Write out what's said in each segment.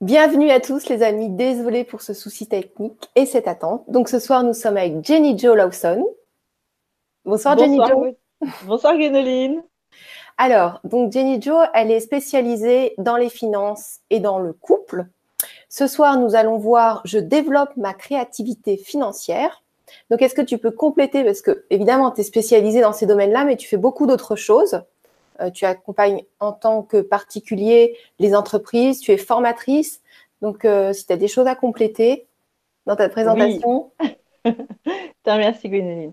Bienvenue à tous les amis, désolé pour ce souci technique et cette attente. Donc ce soir nous sommes avec Jenny Jo Lawson. Bonsoir, Jenny Jo. Bonsoir Guénoline. Alors, donc Jenny Jo, elle est spécialisée dans les finances et dans le couple. Ce soir, nous allons voir Je développe ma créativité financière. Donc, est-ce que tu peux compléter? Parce que, évidemment, tu es spécialisée dans ces domaines-là, mais tu fais beaucoup d'autres choses. Euh, tu accompagnes en tant que particulier les entreprises, tu es formatrice. Donc, euh, si tu as des choses à compléter dans ta présentation. Merci, Gwénoline.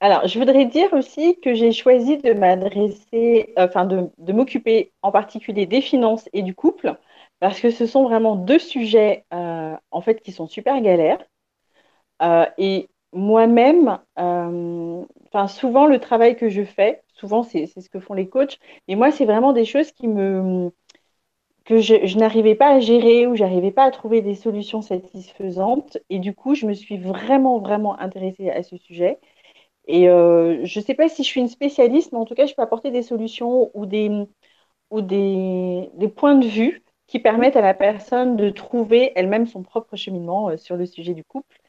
Alors, je voudrais dire aussi que j'ai choisi de m'adresser, enfin, de, m'occuper en particulier des finances et du couple, parce que ce sont vraiment deux sujets, euh, en fait, qui sont super galères. et moi-même, enfin, souvent, le travail que je fais, souvent, c'est ce que font les coachs. Mais moi, c'est vraiment des choses qui me que je, n'arrivais pas à gérer ou j'arrivais pas à trouver des solutions satisfaisantes. Et du coup, je me suis vraiment, vraiment intéressée à ce sujet. Et euh, je ne sais pas si je suis une spécialiste, mais en tout cas, je peux apporter des solutions ou des, ou des, des points de vue qui permettent à la personne de trouver elle-même son propre cheminement euh, sur le sujet du couple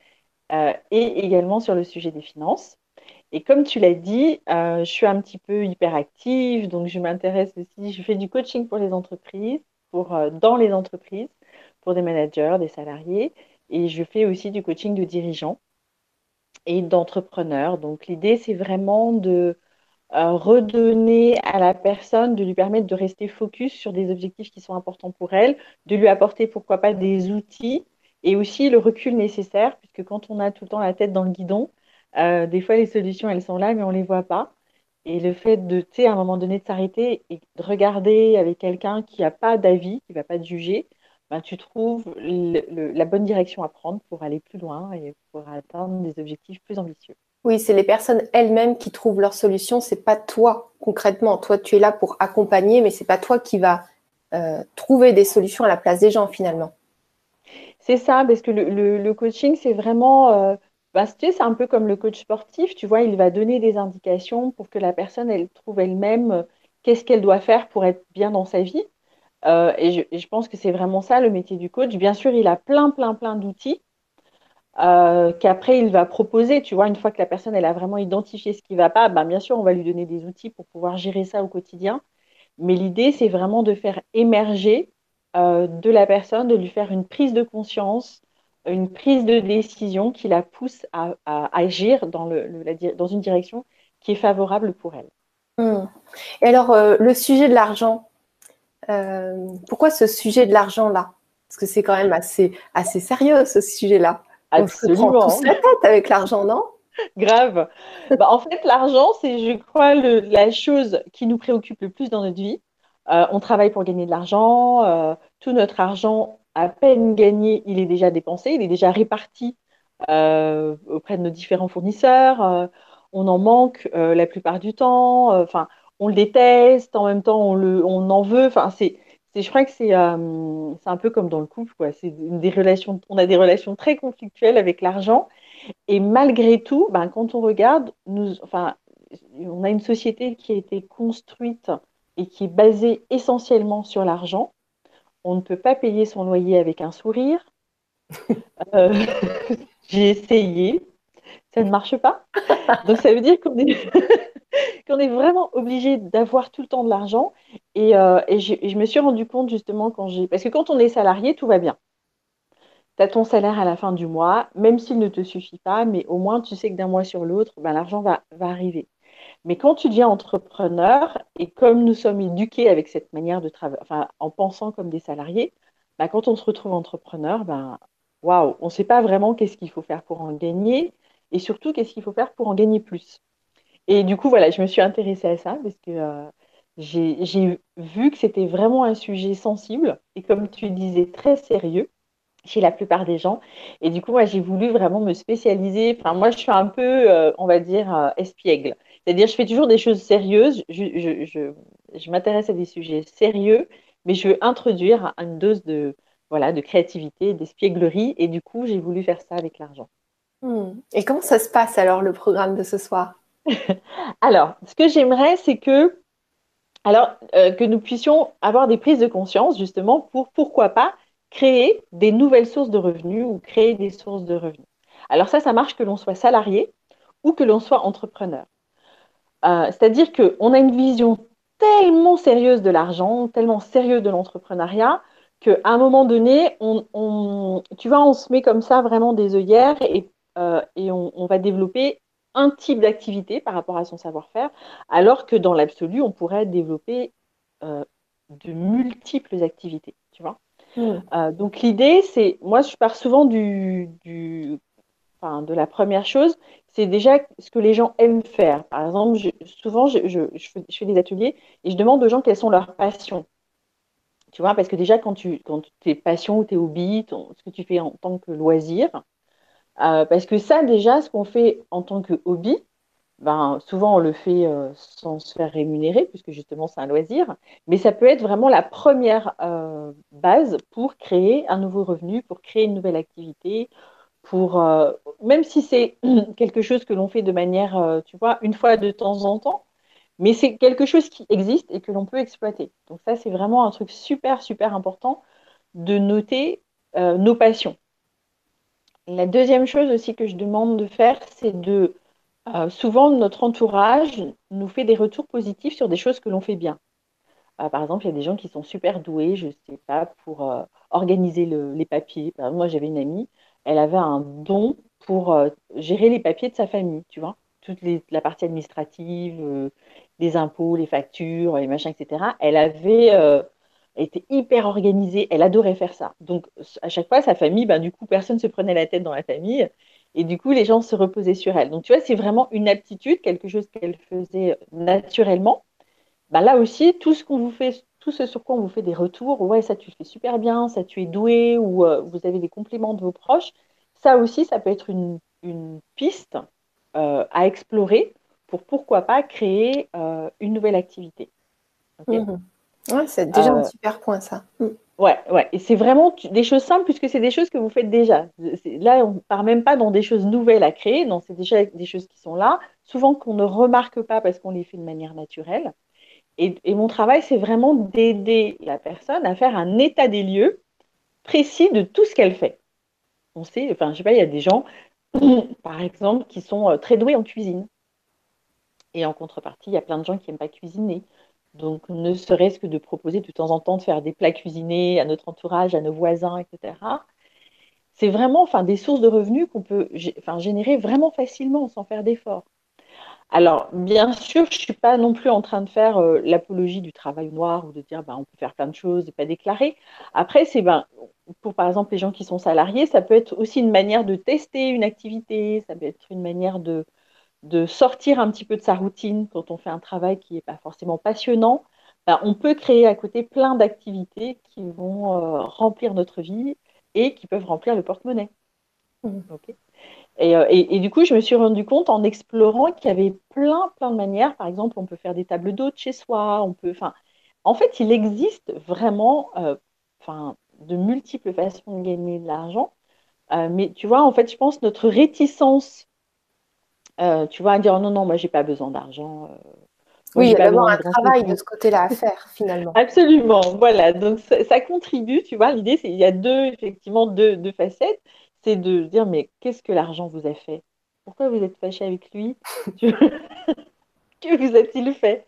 euh, et également sur le sujet des finances. Et comme tu l'as dit, euh, je suis un petit peu hyperactive, donc je m'intéresse aussi, je fais du coaching pour les entreprises, pour, euh, dans les entreprises, pour des managers, des salariés, et je fais aussi du coaching de dirigeants et d'entrepreneurs. Donc l'idée, c'est vraiment de redonner à la personne, de lui permettre de rester focus sur des objectifs qui sont importants pour elle, de lui apporter pourquoi pas des outils et aussi le recul nécessaire, puisque quand on a tout le temps la tête dans le guidon, euh, des fois, les solutions, elles sont là, mais on ne les voit pas. Et le fait de, tu sais, à un moment donné, de s'arrêter et de regarder avec quelqu'un qui n'a pas d'avis, qui ne va pas te juger, ben, tu trouves la bonne direction à prendre pour aller plus loin et pour atteindre des objectifs plus ambitieux. Oui, c'est les personnes elles-mêmes qui trouvent leur solution. C'est pas toi concrètement. Toi, tu es là pour accompagner, mais c'est pas toi qui va euh, trouver des solutions à la place des gens finalement. C'est ça, parce que le, coaching, c'est vraiment euh, bah, c'est un peu comme le coach sportif, tu vois, il va donner des indications pour que la personne, elle trouve elle-même euh, qu'est-ce qu'elle doit faire pour être bien dans sa vie. Euh, et, je, pense que c'est vraiment ça le métier du coach. Bien sûr, il a plein, plein, plein d'outils qu'après il va proposer. Tu vois, une fois que la personne, a vraiment identifié ce qui ne va pas, ben, bien sûr, on va lui donner des outils pour pouvoir gérer ça au quotidien. Mais l'idée, c'est vraiment de faire émerger de la personne, de lui faire une prise de conscience une prise de décision qui la pousse à, agir dans, le, dans, une direction qui est favorable pour elle. Hmm. Et alors, euh, le sujet de l'argent, euh, pourquoi ce sujet de l'argent-là? Parce que c'est quand même assez, assez sérieux, ce sujet-là. Absolument. On se prend la tête avec l'argent, non? Grave. bah, en fait, l'argent, c'est, je crois, la chose qui nous préoccupe le plus dans notre vie. Euh, on travaille pour gagner de l'argent. tout notre argent à peine gagné, il est déjà dépensé, il est déjà réparti euh, auprès de nos différents fournisseurs. Euh, on en manque euh, la plupart du temps. Enfin, on le déteste, en même temps, on, le, on en veut. Enfin, c'est, je crois que c'est, un peu comme dans le couple. Quoi. Des relations, on a des relations très conflictuelles avec l'argent. Et malgré tout, ben, quand on regarde, nous, enfin, on a une société qui a été construite et qui est basée essentiellement sur l'argent on ne peut pas payer son loyer avec un sourire. Euh, j'ai essayé, ça ne marche pas. Donc ça veut dire qu'on est, qu'on est vraiment obligé d'avoir tout le temps de l'argent. Et, euh, je, me suis rendu compte justement quand j'ai... Parce que quand on est salarié, tout va bien. Tu as ton salaire à la fin du mois, même s'il ne te suffit pas, mais au moins tu sais que d'un mois sur l'autre, ben, l'argent va arriver. Mais quand tu deviens entrepreneur, et comme nous sommes éduqués avec cette manière de travailler, enfin, en pensant comme des salariés, bah, quand on se retrouve entrepreneur, ben, waouh, on ne sait pas vraiment qu'est-ce qu'il faut faire pour en gagner, et surtout qu'est-ce qu'il faut faire pour en gagner plus. Et du coup, voilà, je me suis intéressée à ça parce que euh, j'ai vu que c'était vraiment un sujet sensible et comme tu disais, très sérieux chez la plupart des gens. Et du coup, moi, j'ai voulu vraiment me spécialiser. Enfin, moi, je suis un peu, euh, on va dire, euh, espiègle. C'est-à-dire, je fais toujours des choses sérieuses. Je, m'intéresse à des sujets sérieux, mais je veux introduire une dose de, voilà, de créativité, d'espièglerie. Et du coup, j'ai voulu faire ça avec l'argent. Hmm. Et comment ça se passe alors, le programme de ce soir? Alors, ce que j'aimerais, c'est que, alors, euh, que nous puissions avoir des prises de conscience, justement, pour pourquoi pas créer des nouvelles sources de revenus ou créer des sources de revenus. Alors ça, ça marche que l'on soit salarié ou que l'on soit entrepreneur. Euh, c'est-à-dire qu'on a une vision tellement sérieuse de l'argent, tellement sérieuse de l'entrepreneuriat, qu'à un moment donné, on, tu vois, on se met comme ça vraiment des œillères et, euh, on, va développer un type d'activité par rapport à son savoir-faire, alors que dans l'absolu, on pourrait développer euh, de multiples activités, tu vois. Hmm. donc l'idée, c'est, moi, je pars souvent du, de la première chose, c'est déjà ce que les gens aiment faire. Par exemple, souvent, je, fais, des ateliers et je demande aux gens quelles sont leurs passions. Tu vois, parce que déjà, quand tu quand tes passions ou tes hobbies, ce que tu fais en tant que loisir, euh, parce que ça, déjà, ce qu'on fait en tant que hobby, ben, souvent on le fait euh, sans se faire rémunérer, puisque justement c'est un loisir, mais ça peut être vraiment la première euh, base pour créer un nouveau revenu, pour créer une nouvelle activité, pour, euh, même si c'est quelque chose que l'on fait de manière, euh, tu vois, une fois de temps en temps, mais c'est quelque chose qui existe et que l'on peut exploiter. Donc ça, c'est vraiment un truc super, super important de noter euh, nos passions. La deuxième chose aussi que je demande de faire, c'est de... souvent, notre entourage nous fait des retours positifs sur des choses que l'on fait bien. par exemple, il y a des gens qui sont super doués, je ne sais pas, pour organiser les papiers. Moi, j'avais une amie, elle avait un don pour euh, gérer les papiers de sa famille, tu vois, toute la partie administrative, euh, les impôts, les factures, les machins, etc. Elle avait euh, été hyper organisée, elle adorait faire ça. Donc à chaque fois, sa famille, ben, du coup, personne ne se prenait la tête dans la famille. Et du coup, les gens se reposaient sur elle. Donc, tu vois, c'est vraiment une aptitude, quelque chose qu'elle faisait naturellement. Ben, là aussi, tout ce qu'on vous fait, tout ce sur quoi on vous fait des retours, ouais, ça tu fais super bien, ça tu es doué, ou euh, vous avez des compliments de vos proches, ça aussi, ça peut être une, piste euh, à explorer pour pourquoi pas créer euh, une nouvelle activité. Ouais, c'est déjà un super point ça. Mm. Ouais, ouais, et c'est vraiment des choses simples puisque c'est des choses que vous faites déjà. Là, on ne part même pas dans des choses nouvelles à créer, non, c'est déjà des choses qui sont là, souvent qu'on ne remarque pas parce qu'on les fait de manière naturelle. Et, mon travail, c'est vraiment d'aider la personne à faire un état des lieux précis de tout ce qu'elle fait. On sait, enfin, je sais pas, il y a des gens, par exemple, qui sont euh, très doués en cuisine. Et en contrepartie, il y a plein de gens qui n'aiment pas cuisiner. Donc, ne serait-ce que de proposer de temps en temps de faire des plats cuisinés à notre entourage, à nos voisins, etc. C'est vraiment enfin, des sources de revenus qu'on peut enfin, générer vraiment facilement sans faire d'efforts. Alors, bien sûr, je ne suis pas non plus en train de faire euh, l'apologie du travail noir ou de dire ben, on peut faire plein de choses et pas déclarer. Après, c'est ben, pour par exemple les gens qui sont salariés, ça peut être aussi une manière de tester une activité, ça peut être une manière de, de sortir un petit peu de sa routine quand on fait un travail qui n'est pas forcément passionnant. Ben, on peut créer à côté plein d'activités qui vont euh, remplir notre vie et qui peuvent remplir le porte-monnaie. Mmh. Et, du coup, je me suis rendu compte en explorant qu'il y avait plein, plein de manières. Par exemple, on peut faire des tables d'hôtes chez soi. On peut, enfin, en fait, il existe vraiment, euh, de multiples façons de gagner de l'argent. Euh, mais tu vois, en fait, je pense notre réticence, tu vois, à dire non, non, moi, j'ai pas besoin d'argent. oui, il y a d'abord un travail de ce côté-là à faire, finalement. Absolument, voilà. Donc, ça, ça contribue, tu vois. L'idée, c'est il y a deux, effectivement, deux, deux facettes c'est de dire mais qu'est-ce que l'argent vous a fait? Pourquoi vous êtes fâché avec lui? Que vous a-t-il fait?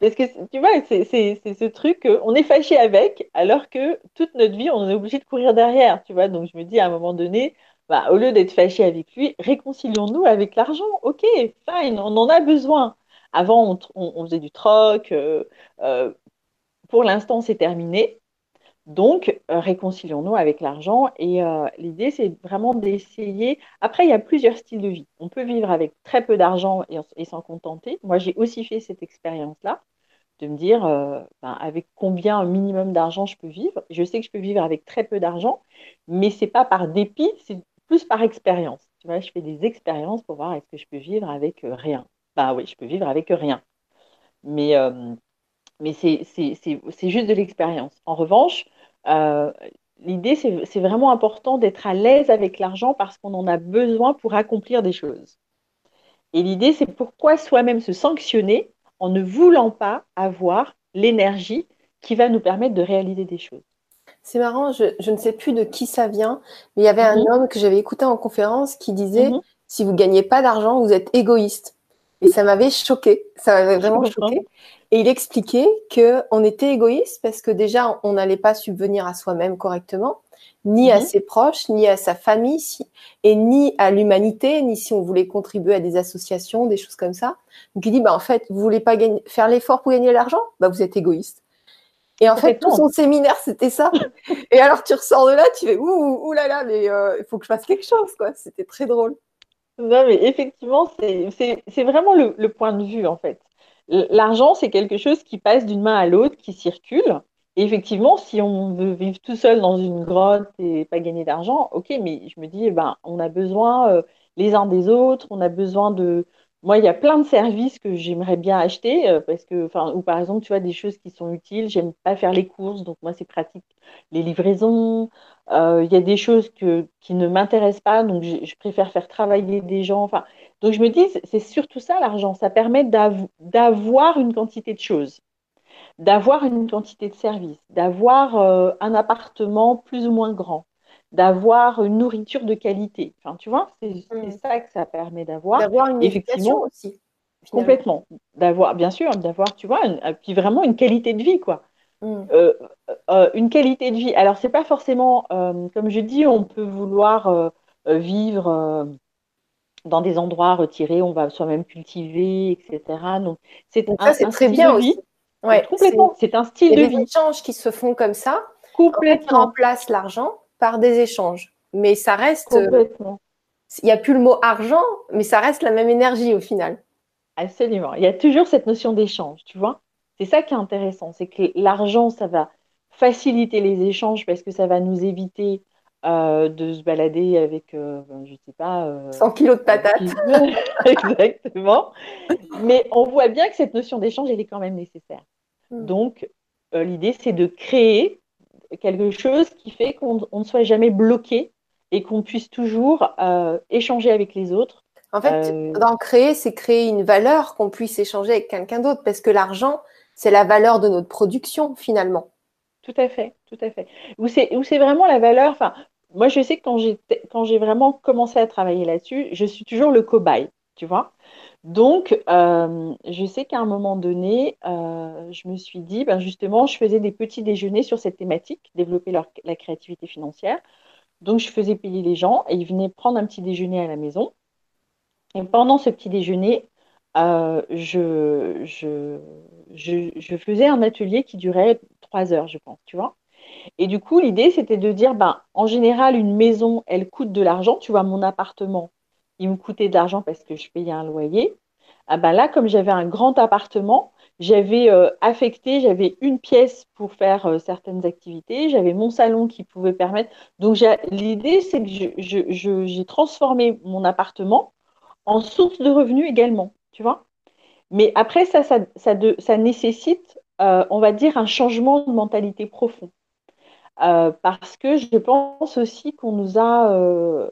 Parce que tu vois, c'est ce truc, on est fâché avec, alors que toute notre vie, on est obligé de courir derrière, tu vois? Donc je me dis à un moment donné, bah, au lieu d'être fâché avec lui, réconcilions-nous avec l'argent. Ok, fine, on en a besoin. Avant, on, faisait du troc. Euh, euh, pour l'instant, c'est terminé. Donc, euh, réconcilions-nous avec l'argent. Et euh, l'idée, c'est vraiment d'essayer. Après, il y a plusieurs styles de vie. On peut vivre avec très peu d'argent et, s'en contenter. Moi, j'ai aussi fait cette expérience-là, de me dire euh, ben, avec combien un minimum d'argent je peux vivre. Je sais que je peux vivre avec très peu d'argent, mais c'est pas par dépit, c'est plus par expérience. Tu vois, je fais des expériences pour voir est-ce que je peux vivre avec rien. Bah oui, je peux vivre avec rien. Mais mais c'est juste de l'expérience. En revanche, euh, l'idée, c'est vraiment important d'être à l'aise avec l'argent parce qu'on en a besoin pour accomplir des choses. Et l'idée, c'est pourquoi soi-même se sanctionner en ne voulant pas avoir l'énergie qui va nous permettre de réaliser des choses. C'est marrant, je, ne sais plus de qui ça vient, mais il y avait un mhm. homme que j'avais écouté en conférence qui disait mhm. si vous gagnez pas d'argent, vous êtes égoïste. Et ça m'avait choqué, ça m'avait vraiment choqué. Et il expliquait que on était égoïste parce que déjà on n'allait pas subvenir à soi-même correctement, ni à mhm. ses proches, ni à sa famille, et ni à l'humanité, ni si on voulait contribuer à des associations, des choses comme ça. Donc il dit bah en fait vous voulez pas gagner, faire l'effort pour gagner de l'argent, bah vous êtes égoïste. Et en fait, tout son séminaire, c'était ça. et alors, tu ressors de là, tu fais ouh, ouh là là, mais euh, il faut que je fasse quelque chose, quoi. C'était très drôle. Non, mais effectivement, c'est vraiment le, point de vue, en fait. L'argent, c'est quelque chose qui passe d'une main à l'autre, qui circule. Et effectivement, si on veut vivre tout seul dans une grotte et pas gagner d'argent, ok, mais je me dis, eh ben, on a besoin euh, les uns des autres, on a besoin de, moi, il y a plein de services que j'aimerais bien acheter euh, parce que, ou par exemple, tu vois, des choses qui sont utiles. J'aime pas faire les courses, donc moi, c'est pratique. Les livraisons, euh, il y a des choses qui ne m'intéressent pas, donc je, préfère faire travailler des gens. Donc je me dis, c'est surtout ça l'argent. Ça permet d'avoir une quantité de choses, d'avoir une quantité de services, d'avoir euh, un appartement plus ou moins grand d'avoir une nourriture de qualité. Enfin, tu vois, c'est mm. ça que ça permet d'avoir. D'avoir une effectivement aussi. Complètement. D'avoir, bien sûr, d'avoir, tu vois, puis vraiment une qualité de vie, quoi. Mm. Euh, euh, une qualité de vie. Alors, c'est pas forcément, euh, comme je dis, on peut vouloir vivre dans des endroits retirés, on va soi-même cultiver, etc. Donc, c'est un, très bien vie. Ouais, complètement. C'est un style de vie. des échanges qui se font comme ça. Complètement. En fait, l'argent par des échanges. Mais ça reste. Euh, il n'y a plus le mot argent, mais ça reste la même énergie au final. Absolument. Il y a toujours cette notion d'échange, tu vois. C'est ça qui est intéressant. C'est que l'argent, ça va faciliter les échanges parce que ça va nous éviter euh, de se balader avec, euh, ben, je sais pas. 100 kilos de patates. Exactement. Mais on voit bien que cette notion d'échange, elle est quand même nécessaire. Hmm. Donc, l'idée, c'est de créer quelque chose qui fait qu'on ne soit jamais bloqué et qu'on puisse toujours euh, échanger avec les autres. En fait, euh, dans créer, c'est créer une valeur qu'on puisse échanger avec quelqu'un d'autre parce que l'argent, c'est la valeur de notre production finalement. Tout à fait, tout à fait. Où c'est vraiment la valeur. Enfin, moi, je sais que quand j'ai vraiment commencé à travailler là-dessus, je suis toujours le cobaye, tu vois. Donc, euh, je sais qu'à un moment donné, euh, je me suis dit, ben justement, je faisais des petits déjeuners sur cette thématique, développer la créativité financière. Donc, je faisais payer les gens et ils venaient prendre un petit déjeuner à la maison. Et pendant ce petit déjeuner, euh, je, faisais un atelier qui durait trois heures, je pense, tu vois. Et du coup, l'idée, c'était de dire, ben, en général, une maison, elle coûte de l'argent. Tu vois, mon appartement, il me coûtait de l'argent parce que je payais un loyer. Ah ben là, comme j'avais un grand appartement, j'avais euh, affecté, j'avais une pièce pour faire euh, certaines activités, j'avais mon salon qui pouvait permettre. Donc l'idée, c'est que j'ai transformé mon appartement en source de revenus également, tu vois. Mais après, ça, ça, ça, nécessite, euh, on va dire, un changement de mentalité profond. parce que je pense aussi qu'on nous a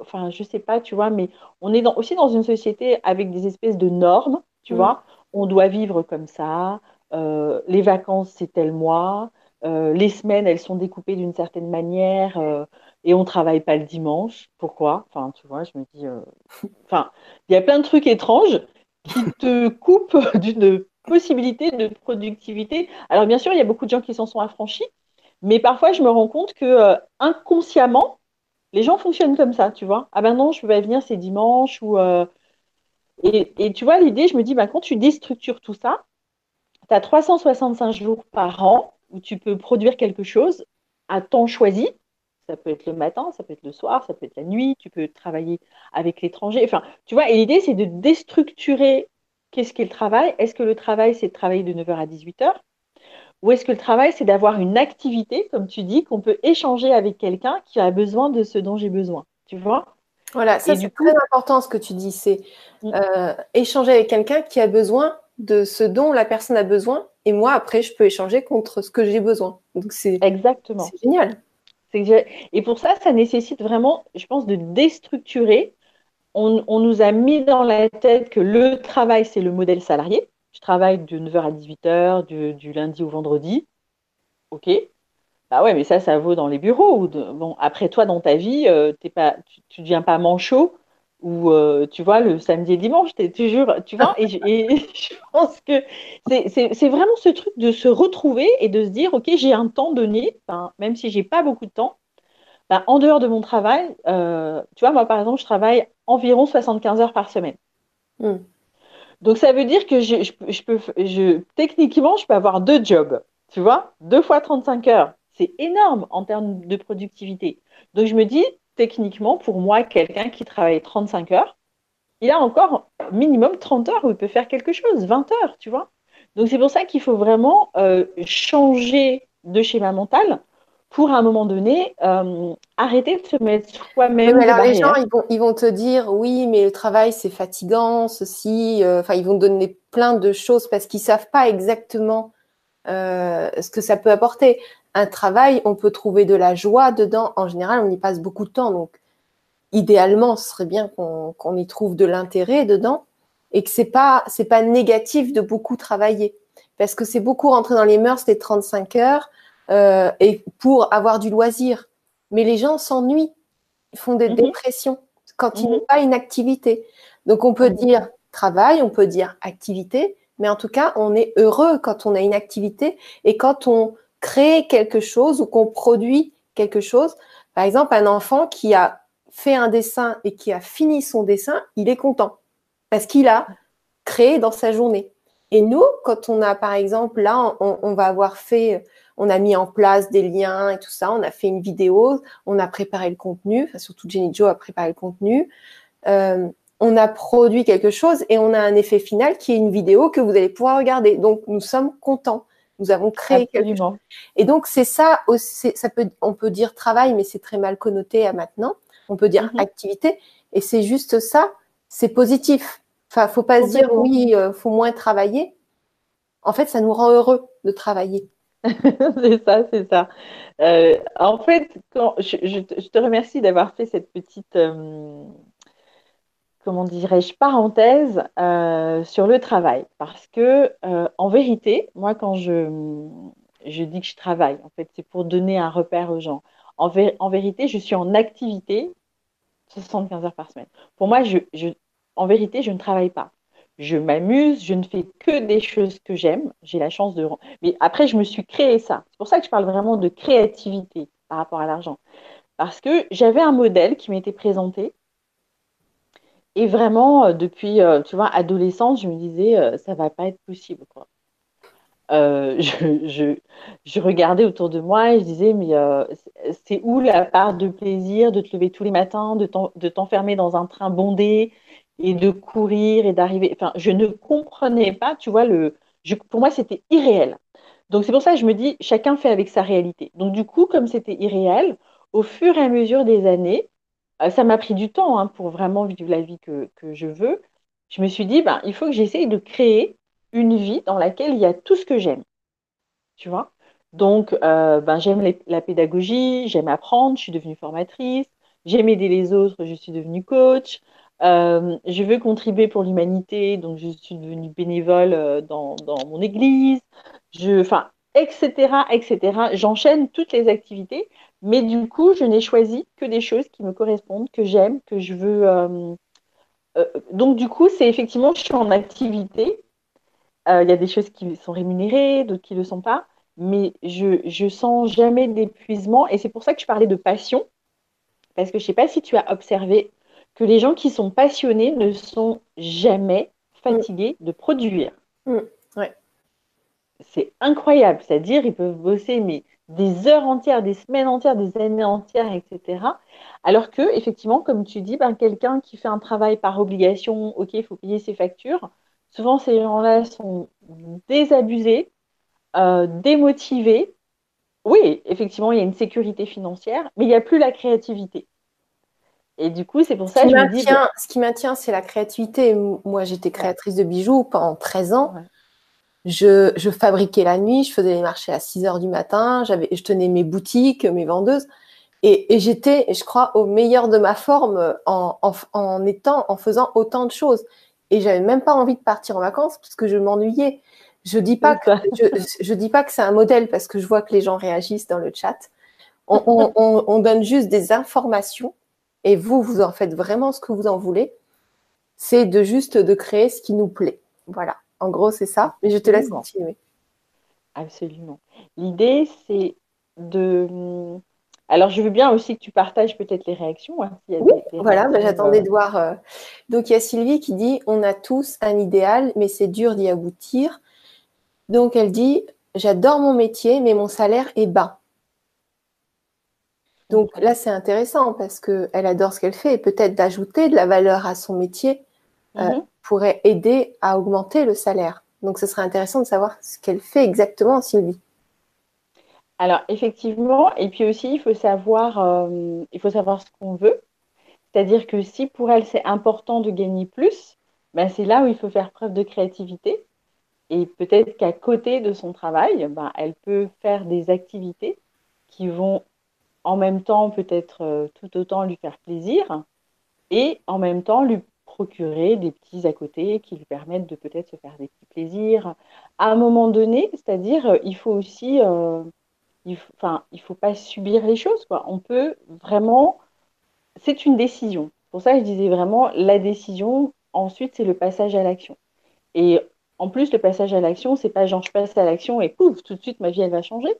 enfin, je sais pas, tu vois, mais on est aussi dans une société avec des espèces de normes, tu mm. vois. On doit vivre comme ça. Euh, les vacances, c'est tel mois. Euh, les semaines, elles sont découpées d'une certaine manière euh, et on travaille pas le dimanche. Pourquoi? Enfin, tu vois, je me dis, enfin, il y a plein de trucs étranges qui te coupent d'une possibilité de productivité. Alors, bien sûr, il y a beaucoup de gens qui s'en sont affranchis, mais parfois, je me rends compte que inconsciemment, les gens fonctionnent comme ça, tu vois. Ah ben non, je peux pas venir, c'est dimanche. Ou, euh, et, tu vois, l'idée, je me dis, ben, quand tu déstructures tout ça, tu as 365 jours par an où tu peux produire quelque chose à temps choisi. Ça peut être le matin, ça peut être le soir, ça peut être la nuit, tu peux travailler avec l'étranger. Enfin, tu vois, et l'idée, c'est de déstructurer qu'est-ce qu'est le travail. Est-ce que le travail, c'est de travailler de 9h à 18h ou est-ce que le travail, c'est d'avoir une activité, comme tu dis, qu'on peut échanger avec quelqu'un qui a besoin de ce dont j'ai besoin Tu vois? Voilà, ça c'est très important ce que tu dis. C'est mm. euh, échanger avec quelqu'un qui a besoin de ce dont la personne a besoin. Et moi, après, je peux échanger contre ce que j'ai besoin. Donc c'est Exactement. génial. Et pour ça, ça nécessite vraiment, je pense, de déstructurer. on nous a mis dans la tête que le travail, c'est le modèle salarié. Je travaille de 9h à 18h, du, lundi au vendredi. OK. Bah ouais, mais ça, ça vaut dans les bureaux. Bon, après toi, dans ta vie, euh, pas, tu ne deviens pas manchot ou euh, tu vois, le samedi et dimanche, tu es toujours, tu vois, et, je pense que c'est vraiment ce truc de se retrouver et de se dire, OK, j'ai un temps donné, même si j'ai pas beaucoup de temps, ben, en dehors de mon travail, euh, tu vois, moi, par exemple, je travaille environ 75 heures par semaine. Hmm. Donc, ça veut dire que je, peux, techniquement, je peux avoir deux jobs, tu vois, deux fois 35 heures. C'est énorme en termes de productivité. Donc, je me dis, techniquement, pour moi, quelqu'un qui travaille 35 heures, il a encore minimum 30 heures où il peut faire quelque chose, 20 heures, tu vois? Donc, c'est pour ça qu'il faut vraiment euh, changer de schéma mental pour à un moment donné euh, arrêter de se mettre soi-même. alors les gens ils vont, te dire oui mais le travail c'est fatigant ceci, euh, enfin ils vont donner plein de choses parce qu'ils savent pas exactement ce que ça peut apporter un travail, on peut trouver de la joie dedans. En général, on y passe beaucoup de temps. Donc, idéalement, ce serait bien qu'on y trouve de l'intérêt dedans et que c'est pas c'est pas négatif de beaucoup travailler parce que c'est beaucoup rentrer dans les mœurs des 35 heures euh, et pour avoir du loisir. Mais les gens s'ennuient, ils font des mhm. dépressions quand ils mhm. n'ont pas une activité. Donc on peut mhm. dire travail, on peut dire activité, mais en tout cas on est heureux quand on a une activité et quand on créer quelque chose ou qu'on produit quelque chose. Par exemple, un enfant qui a fait un dessin et qui a fini son dessin, il est content parce qu'il a créé dans sa journée. Et nous, quand on a, par exemple, là, on, va avoir fait, on a mis en place des liens et tout ça, on a fait une vidéo, on a préparé le contenu, enfin, surtout Jenny Joe a préparé le contenu. Euh, on a produit quelque chose et on a un effet final qui est une vidéo que vous allez pouvoir regarder. Donc, nous sommes contents. Nous avons créé quelque chose. Et donc, c'est ça, ça peut, on peut dire travail, mais c'est très mal connoté à maintenant. On peut dire mhm. activité. Et c'est juste ça, c'est positif. Enfin, faut pas se dire oui, il euh, faut moins travailler. En fait, ça nous rend heureux de travailler. c'est ça, c'est ça. Euh, en fait, je, te remercie d'avoir fait cette petite, euh, comment dirais-je, parenthèse euh, sur le travail. Parce que, en vérité, moi, quand je, dis que je travaille, en fait, c'est pour donner un repère aux gens. En, vérité, je suis en activité 75 heures par semaine. Pour moi, en vérité, je ne travaille pas. Je m'amuse, je ne fais que des choses que j'aime. J'ai la chance de. Mais après, je me suis créé ça. C'est pour ça que je parle vraiment de créativité par rapport à l'argent. Parce que j'avais un modèle qui m'était présenté et vraiment, euh, depuis, euh, tu vois, adolescente, je me disais, euh, ça va pas être possible, je, je, regardais autour de moi et je disais, mais c'est où la part de plaisir de te lever tous les matins, de t'enfermer dans un train bondé et de courir et d'arriver. Enfin, je ne comprenais pas, tu vois, le, pour moi, c'était irréel. Donc, c'est pour ça que je me dis, chacun fait avec sa réalité. Donc, du coup, comme c'était irréel, au fur et à mesure des années, euh, ça m'a pris du temps hein, pour vraiment vivre la vie que, je veux. Je me suis dit, ben, il faut que j'essaye de créer une vie dans laquelle il y a tout ce que j'aime. Tu vois? Donc, euh, ben, j'aime la pédagogie, j'aime apprendre, je suis devenue formatrice, j'aime aider les autres, je suis devenue coach. Euh, je veux contribuer pour l'humanité, donc je suis devenue bénévole dans, dans mon église. Enfin, etc., etc. J'enchaîne toutes les activités mais du coup, je n'ai choisi que des choses qui me correspondent, que j'aime, que je veux. Euh, euh, donc, du coup, c'est effectivement, je suis en activité. Euh, il y a des choses qui sont rémunérées, d'autres qui ne le sont pas. Mais je, je sens jamais d'épuisement. Et c'est pour ça que je parlais de passion. Parce que je ne sais pas si tu as observé que les gens qui sont passionnés ne sont jamais fatigués de produire. Mm. Ouais. C'est incroyable. C'est-à-dire, ils peuvent bosser, mais des heures entières, des semaines entières, des années entières, etc. Alors que, effectivement, comme tu dis, ben, quelqu'un qui fait un travail par obligation, ok, il faut payer ses factures, souvent ces gens-là sont désabusés, euh, démotivés. Oui, effectivement, il y a une sécurité financière, mais il n'y a plus la créativité. Et du coup, c'est pour ça que je me dis. Ce qui maintient, c'est la créativité. Moi, j'étais créatrice de bijoux pendant 13 ans. Je, je, fabriquais la nuit, je faisais les marchés à 6 heures du matin, j'avais, je tenais mes boutiques, mes vendeuses. Et, et j'étais, je crois, au meilleur de ma forme en, en, en, étant, en faisant autant de choses. Et j'avais même pas envie de partir en vacances parce que je m'ennuyais. Je dis pas que je, dis pas que c'est un modèle parce que je vois que les gens réagissent dans le chat. On, donne juste des informations et vous, vous en faites vraiment ce que vous en voulez. C'est de juste de créer ce qui nous plaît. Voilà. En gros, c'est ça. Mais je te laisse continuer. Absolument. L'idée, c'est de alors, je veux bien aussi que tu partages peut-être les réactions. Hein, oui, voilà, bah, j'attendais de voir. Euh. Donc, il y a Sylvie qui dit On a tous un idéal, mais c'est dur d'y aboutir. Donc, elle dit J'adore mon métier, mais mon salaire est bas. Donc là, c'est intéressant parce qu'elle adore ce qu'elle fait et peut-être d'ajouter de la valeur à son métier euh, mm-hmm. pourrait aider à augmenter le salaire. Donc, ce serait intéressant de savoir ce qu'elle fait exactement, Sylvie. Alors, effectivement, et puis aussi, il faut savoir, euh, il faut savoir ce qu'on veut. C'est-à-dire que si pour elle, c'est important de gagner plus, ben, c'est là où il faut faire preuve de créativité. Et peut-être qu'à côté de son travail, ben, elle peut faire des activités qui vont en même temps peut-être euh, tout autant lui faire plaisir et en même temps lui procurer des petits à côté qui lui permettent de peut-être se faire des petits plaisirs. À un moment donné, c'est-à-dire, euh, il faut aussi enfin, il faut pas subir les choses. Quoi. On peut vraiment. C'est une décision. Pour ça, je disais vraiment la décision. Ensuite, c'est le passage à l'action. Et en plus, le passage à l'action, c'est pas genre je passe à l'action et pouf, tout de suite ma vie elle va changer.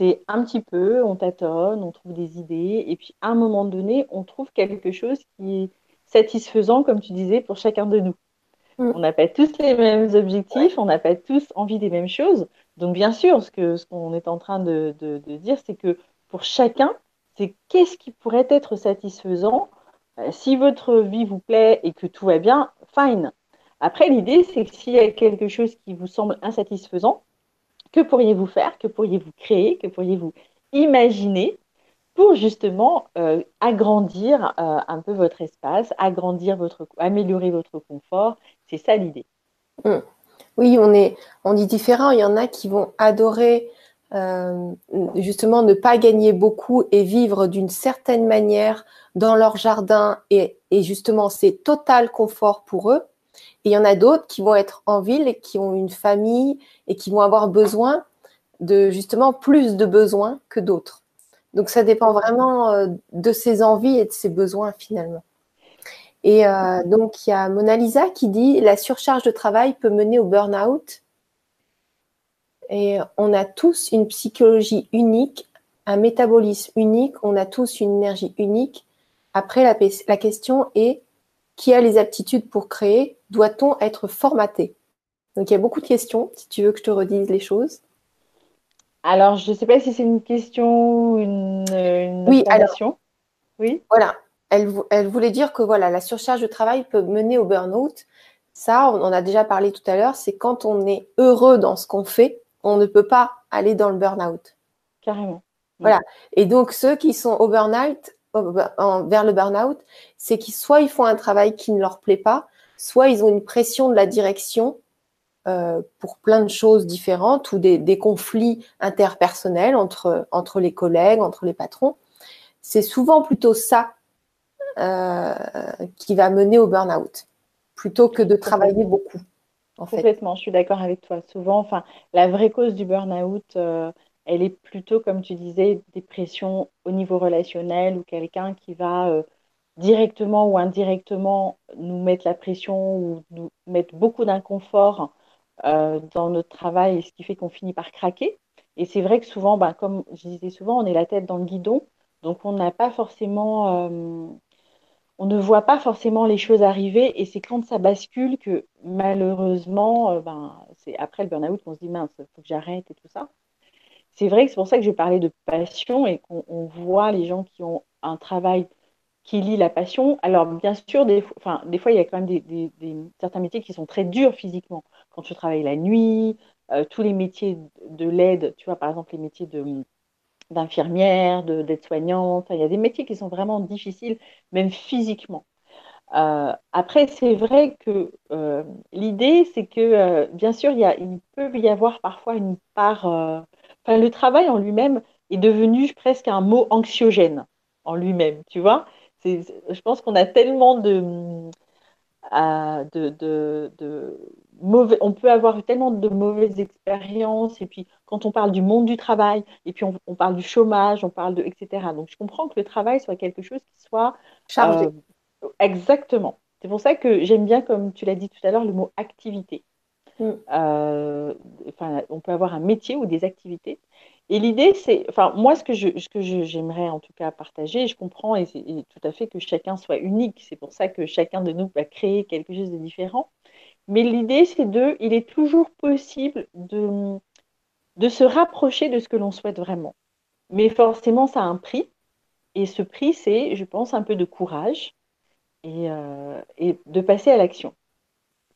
C'est un petit peu, on tâtonne, on trouve des idées, et puis à un moment donné, on trouve quelque chose qui est satisfaisant, comme tu disais, pour chacun de nous. Mm. On n'a pas tous les mêmes objectifs, on n'a pas tous envie des mêmes choses. Donc, bien sûr, ce qu'on ce qu'on est en train de, dire, c'est que pour chacun, c'est qu'est-ce qui pourrait être satisfaisant. Euh, si votre vie vous plaît et que tout va bien, fine. Après, l'idée, c'est que s'il y a quelque chose qui vous semble insatisfaisant, que pourriez-vous faire Que pourriez-vous créer Que pourriez-vous imaginer pour justement euh, agrandir euh, un peu votre espace, agrandir votre, améliorer votre confort? C'est ça l'idée. Mm. Oui, on est, on dit différent. Il y en a qui vont adorer euh, justement ne pas gagner beaucoup et vivre d'une certaine manière dans leur jardin et, justement c'est total confort pour eux. Et il y en a d'autres qui vont être en ville et qui ont une famille et qui vont avoir besoin de justement plus de besoins que d'autres. Donc ça dépend vraiment euh, de ses envies et de ses besoins finalement. Et euh, donc, il y a Mona Lisa qui dit la surcharge de travail peut mener au burn-out. Et on a tous une psychologie unique, un métabolisme unique, on a tous une énergie unique. Après, la, la question est qui a les aptitudes pour créer Doit-on être formaté? Donc, il y a beaucoup de questions, si tu veux que je te redise les choses. Alors, je ne sais pas si c'est une question ou une, une oui, oui. Voilà elle, voulait dire que voilà, la surcharge de travail peut mener au burn-out. Ça, on en a déjà parlé tout à l'heure, c'est quand on est heureux dans ce qu'on fait, on ne peut pas aller dans le burn-out. Carrément. Voilà. Et donc, ceux qui sont au burn-out, vers le burn-out, c'est qu'ils soit ils font un travail qui ne leur plaît pas, soit ils ont une pression de la direction euh, pour plein de choses différentes ou des, des, conflits interpersonnels entre, entre les collègues, entre les patrons. C'est souvent plutôt ça euh, qui va mener au burn-out, plutôt que de travailler beaucoup. En Complètement, je suis d'accord avec toi. Souvent, enfin, la vraie cause du burn-out, euh, elle est plutôt, comme tu disais, des pressions au niveau relationnel ou quelqu'un qui va euh, directement ou indirectement nous mettre la pression ou nous mettre beaucoup d'inconfort dans notre travail, ce qui fait qu'on finit par craquer. Et c'est vrai que souvent, ben, comme je disais souvent, on est la tête dans le guidon, donc on n'a pas forcément on ne voit pas forcément les choses arriver et c'est quand ça bascule que malheureusement, euh, ben, c'est après le burn-out qu'on se dit mince, il faut que j'arrête et tout ça. C'est vrai que c'est pour ça que je parlais de passion et qu'on voit les gens qui ont un travail qui lie la passion. Alors bien sûr, des, fois, il y a quand même des, certains métiers qui sont très durs physiquement. Quand tu travailles la nuit, euh, tous les métiers de l'aide, tu vois, par exemple les métiers d'infirmière, d'aide-soignante. Il y a des métiers qui sont vraiment difficiles, même physiquement. Euh, après, c'est vrai que euh, l'idée, c'est que, bien sûr, il, peut y avoir parfois une part... Enfin, le travail en lui-même est devenu presque un mot anxiogène en lui-même, tu vois. Je pense qu'on a tellement de... de, mauvais, on peut avoir tellement de mauvaises expériences, et puis quand on parle du monde du travail, et puis on, parle du chômage, on parle de, etc. Donc je comprends que le travail soit quelque chose qui soit chargé. Euh, exactement. C'est pour ça que j'aime bien, comme tu l'as dit tout à l'heure, le mot activité. Mm. Euh, on peut avoir un métier ou des activités. Et l'idée, c'est, enfin, moi, ce que je, ce que j'aimerais en tout cas partager, je comprends et, c'est tout à fait que chacun soit unique. C'est pour ça que chacun de nous va créer quelque chose de différent. Mais l'idée, c'est de, il est toujours possible de, de se rapprocher de ce que l'on souhaite vraiment. Mais forcément, ça a un prix. Et ce prix, c'est, je pense, un peu de courage et, euh, et de passer à l'action.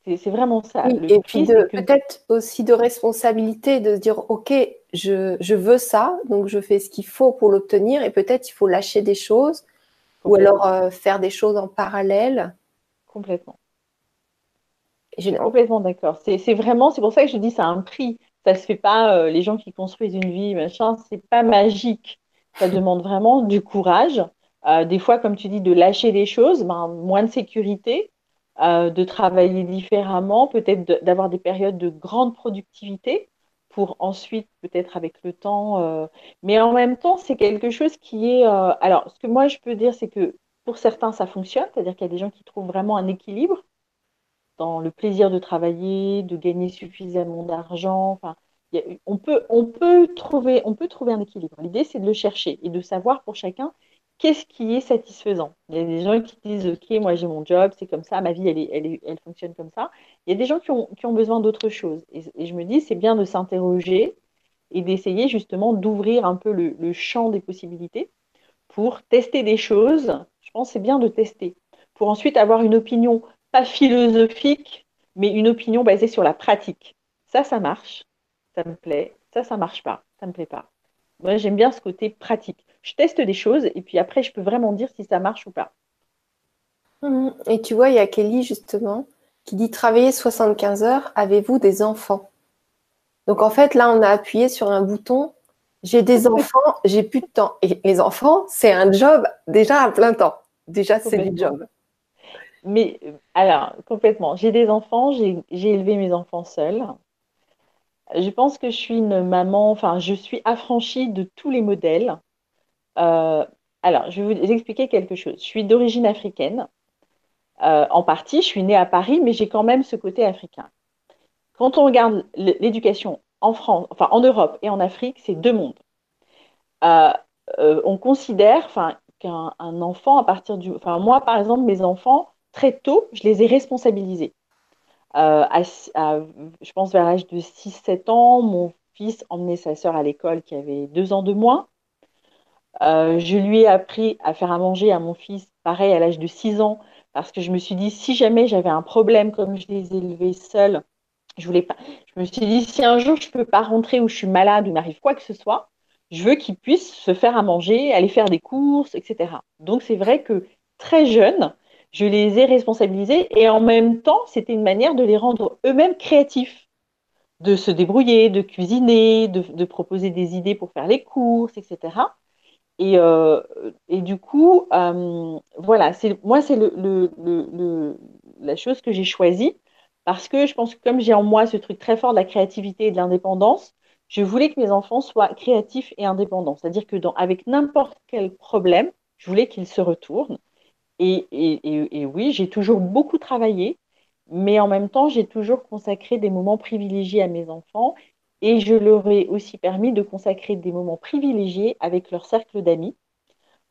C'est vraiment ça. et puis peut-être aussi de responsabilité, de se dire, OK, je, je, veux ça, donc je fais ce qu'il faut pour l'obtenir, et peut-être il faut lâcher des choses, ou alors euh, faire des choses en parallèle. Complètement. Complètement d'accord. C'est vraiment, c'est pour ça que je dis, ça a un prix. Ça se fait pas, euh, les gens qui construisent une vie, machin, c'est pas magique. Ça demande vraiment du courage. Euh, des fois, comme tu dis, de lâcher des choses, ben, moins de sécurité, euh, de travailler différemment, peut-être d'avoir des périodes de grande productivité pour ensuite, peut-être avec le temps. Euh, mais en même temps, c'est quelque chose qui est... Euh, alors, ce que moi, je peux dire, c'est que pour certains, ça fonctionne, c'est-à-dire qu'il y a des gens qui trouvent vraiment un équilibre dans le plaisir de travailler, de gagner suffisamment d'argent. Enfin, on peut, on, peut on peut trouver un équilibre. L'idée, c'est de le chercher et de savoir pour chacun qu'est-ce qui est satisfaisant? Il y a des gens qui disent Ok, moi j'ai mon job, c'est comme ça, ma vie elle, fonctionne comme ça. Il y a des gens qui ont, qui ont besoin d'autre chose. Et, je me dis C'est bien de s'interroger et d'essayer justement d'ouvrir un peu le, champ des possibilités pour tester des choses. Je pense c'est bien de tester pour ensuite avoir une opinion pas philosophique, mais une opinion basée sur la pratique. Ça, ça marche, ça me plaît. Ça, ça marche pas, ça me plaît pas. Moi, j'aime bien ce côté pratique je teste des choses et puis après, je peux vraiment dire si ça marche ou pas. Mhm. Et tu vois, il y a Kelly justement qui dit travailler 75 heures, avez-vous des enfants? Donc en fait, là, on a appuyé sur un bouton. J'ai des enfants, j'ai plus de temps. Et les enfants, c'est un job déjà à plein temps. Déjà, c'est du job. Mais alors, complètement. J'ai des enfants, j'ai élevé mes enfants seuls. Je pense que je suis une maman, enfin, je suis affranchie de tous les modèles. Euh, alors, je vais vous expliquer quelque chose. Je suis d'origine africaine. Euh, en partie, je suis née à Paris, mais j'ai quand même ce côté africain. Quand on regarde l'éducation en France, enfin en Europe et en Afrique, c'est deux mondes. Euh, on considère qu'un enfant, à partir du. Enfin, moi, par exemple, mes enfants, très tôt, je les ai responsabilisés. Je pense vers l'âge de 6-7 ans, mon fils emmenait sa sœur à l'école qui avait deux ans de moins. Euh, je lui ai appris à faire à manger à mon fils, pareil, à l'âge de 6 ans, parce que je me suis dit, si jamais j'avais un problème, comme je les élevais seuls, je voulais pas. Je me suis dit, si un jour je ne peux pas rentrer ou je suis malade ou m'arrive quoi que ce soit, je veux qu'ils puissent se faire à manger, aller faire des courses, etc. Donc c'est vrai que très jeunes, je les ai responsabilisés et en même temps, c'était une manière de les rendre eux-mêmes créatifs, de se débrouiller, de cuisiner, de proposer des idées pour faire les courses, etc. Et, euh, et du coup, euh, voilà, moi, c'est le, la chose que j'ai choisie parce que je pense que comme j'ai en moi ce truc très fort de la créativité et de l'indépendance, je voulais que mes enfants soient créatifs et indépendants. C'est-à-dire que dans, avec n'importe quel problème, je voulais qu'ils se retournent. Et, et, et oui, j'ai toujours beaucoup travaillé, mais en même temps, j'ai toujours consacré des moments privilégiés à mes enfants et je leur ai aussi permis de consacrer des moments privilégiés avec leur cercle d'amis,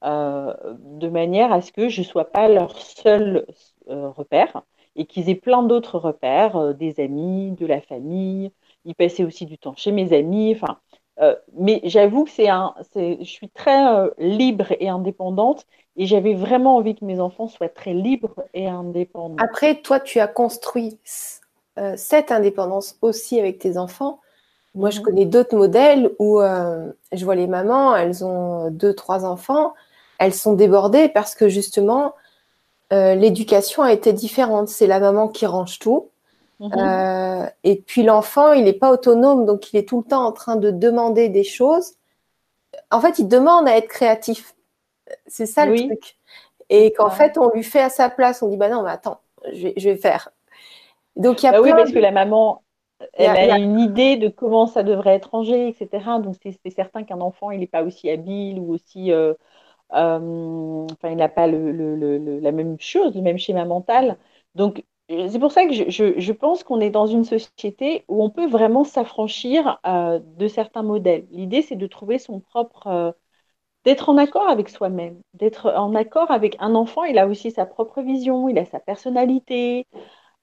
euh, de manière à ce que je ne sois pas leur seul euh, repère et qu'ils aient plein d'autres repères, euh, des amis, de la famille. Ils passaient aussi du temps chez mes amis. Enfin, mais j'avoue que c'est un, je suis très libre et indépendante et j'avais vraiment envie que mes enfants soient très libres et indépendants. Après, toi, tu as construit cette indépendance aussi avec tes enfants moi, je mhm. connais d'autres modèles où euh, je vois les mamans, elles ont deux, trois enfants, elles sont débordées parce que justement, euh, l'éducation a été différente. C'est la maman qui range tout. Mhm. Euh, et puis l'enfant, il n'est pas autonome, donc il est tout le temps en train de demander des choses. En fait, il demande à être créatif. C'est ça le truc. Et qu'en fait, on lui fait à sa place, on dit bah non, mais attends, je vais, faire. Donc, il y a bah Oui, parce que la maman, elle a, une idée de comment ça devrait être rangé, etc. Donc, c'est certain qu'un enfant, il n'est pas aussi habile ou aussi. Euh, euh, enfin, il n'a pas le, la même chose, le même schéma mental. Donc, c'est pour ça que je, pense qu'on est dans une société où on peut vraiment s'affranchir euh, de certains modèles. L'idée, c'est de trouver son propre, d'être en accord avec soi-même, d'être en accord avec un enfant. Il a aussi sa propre vision, il a sa personnalité.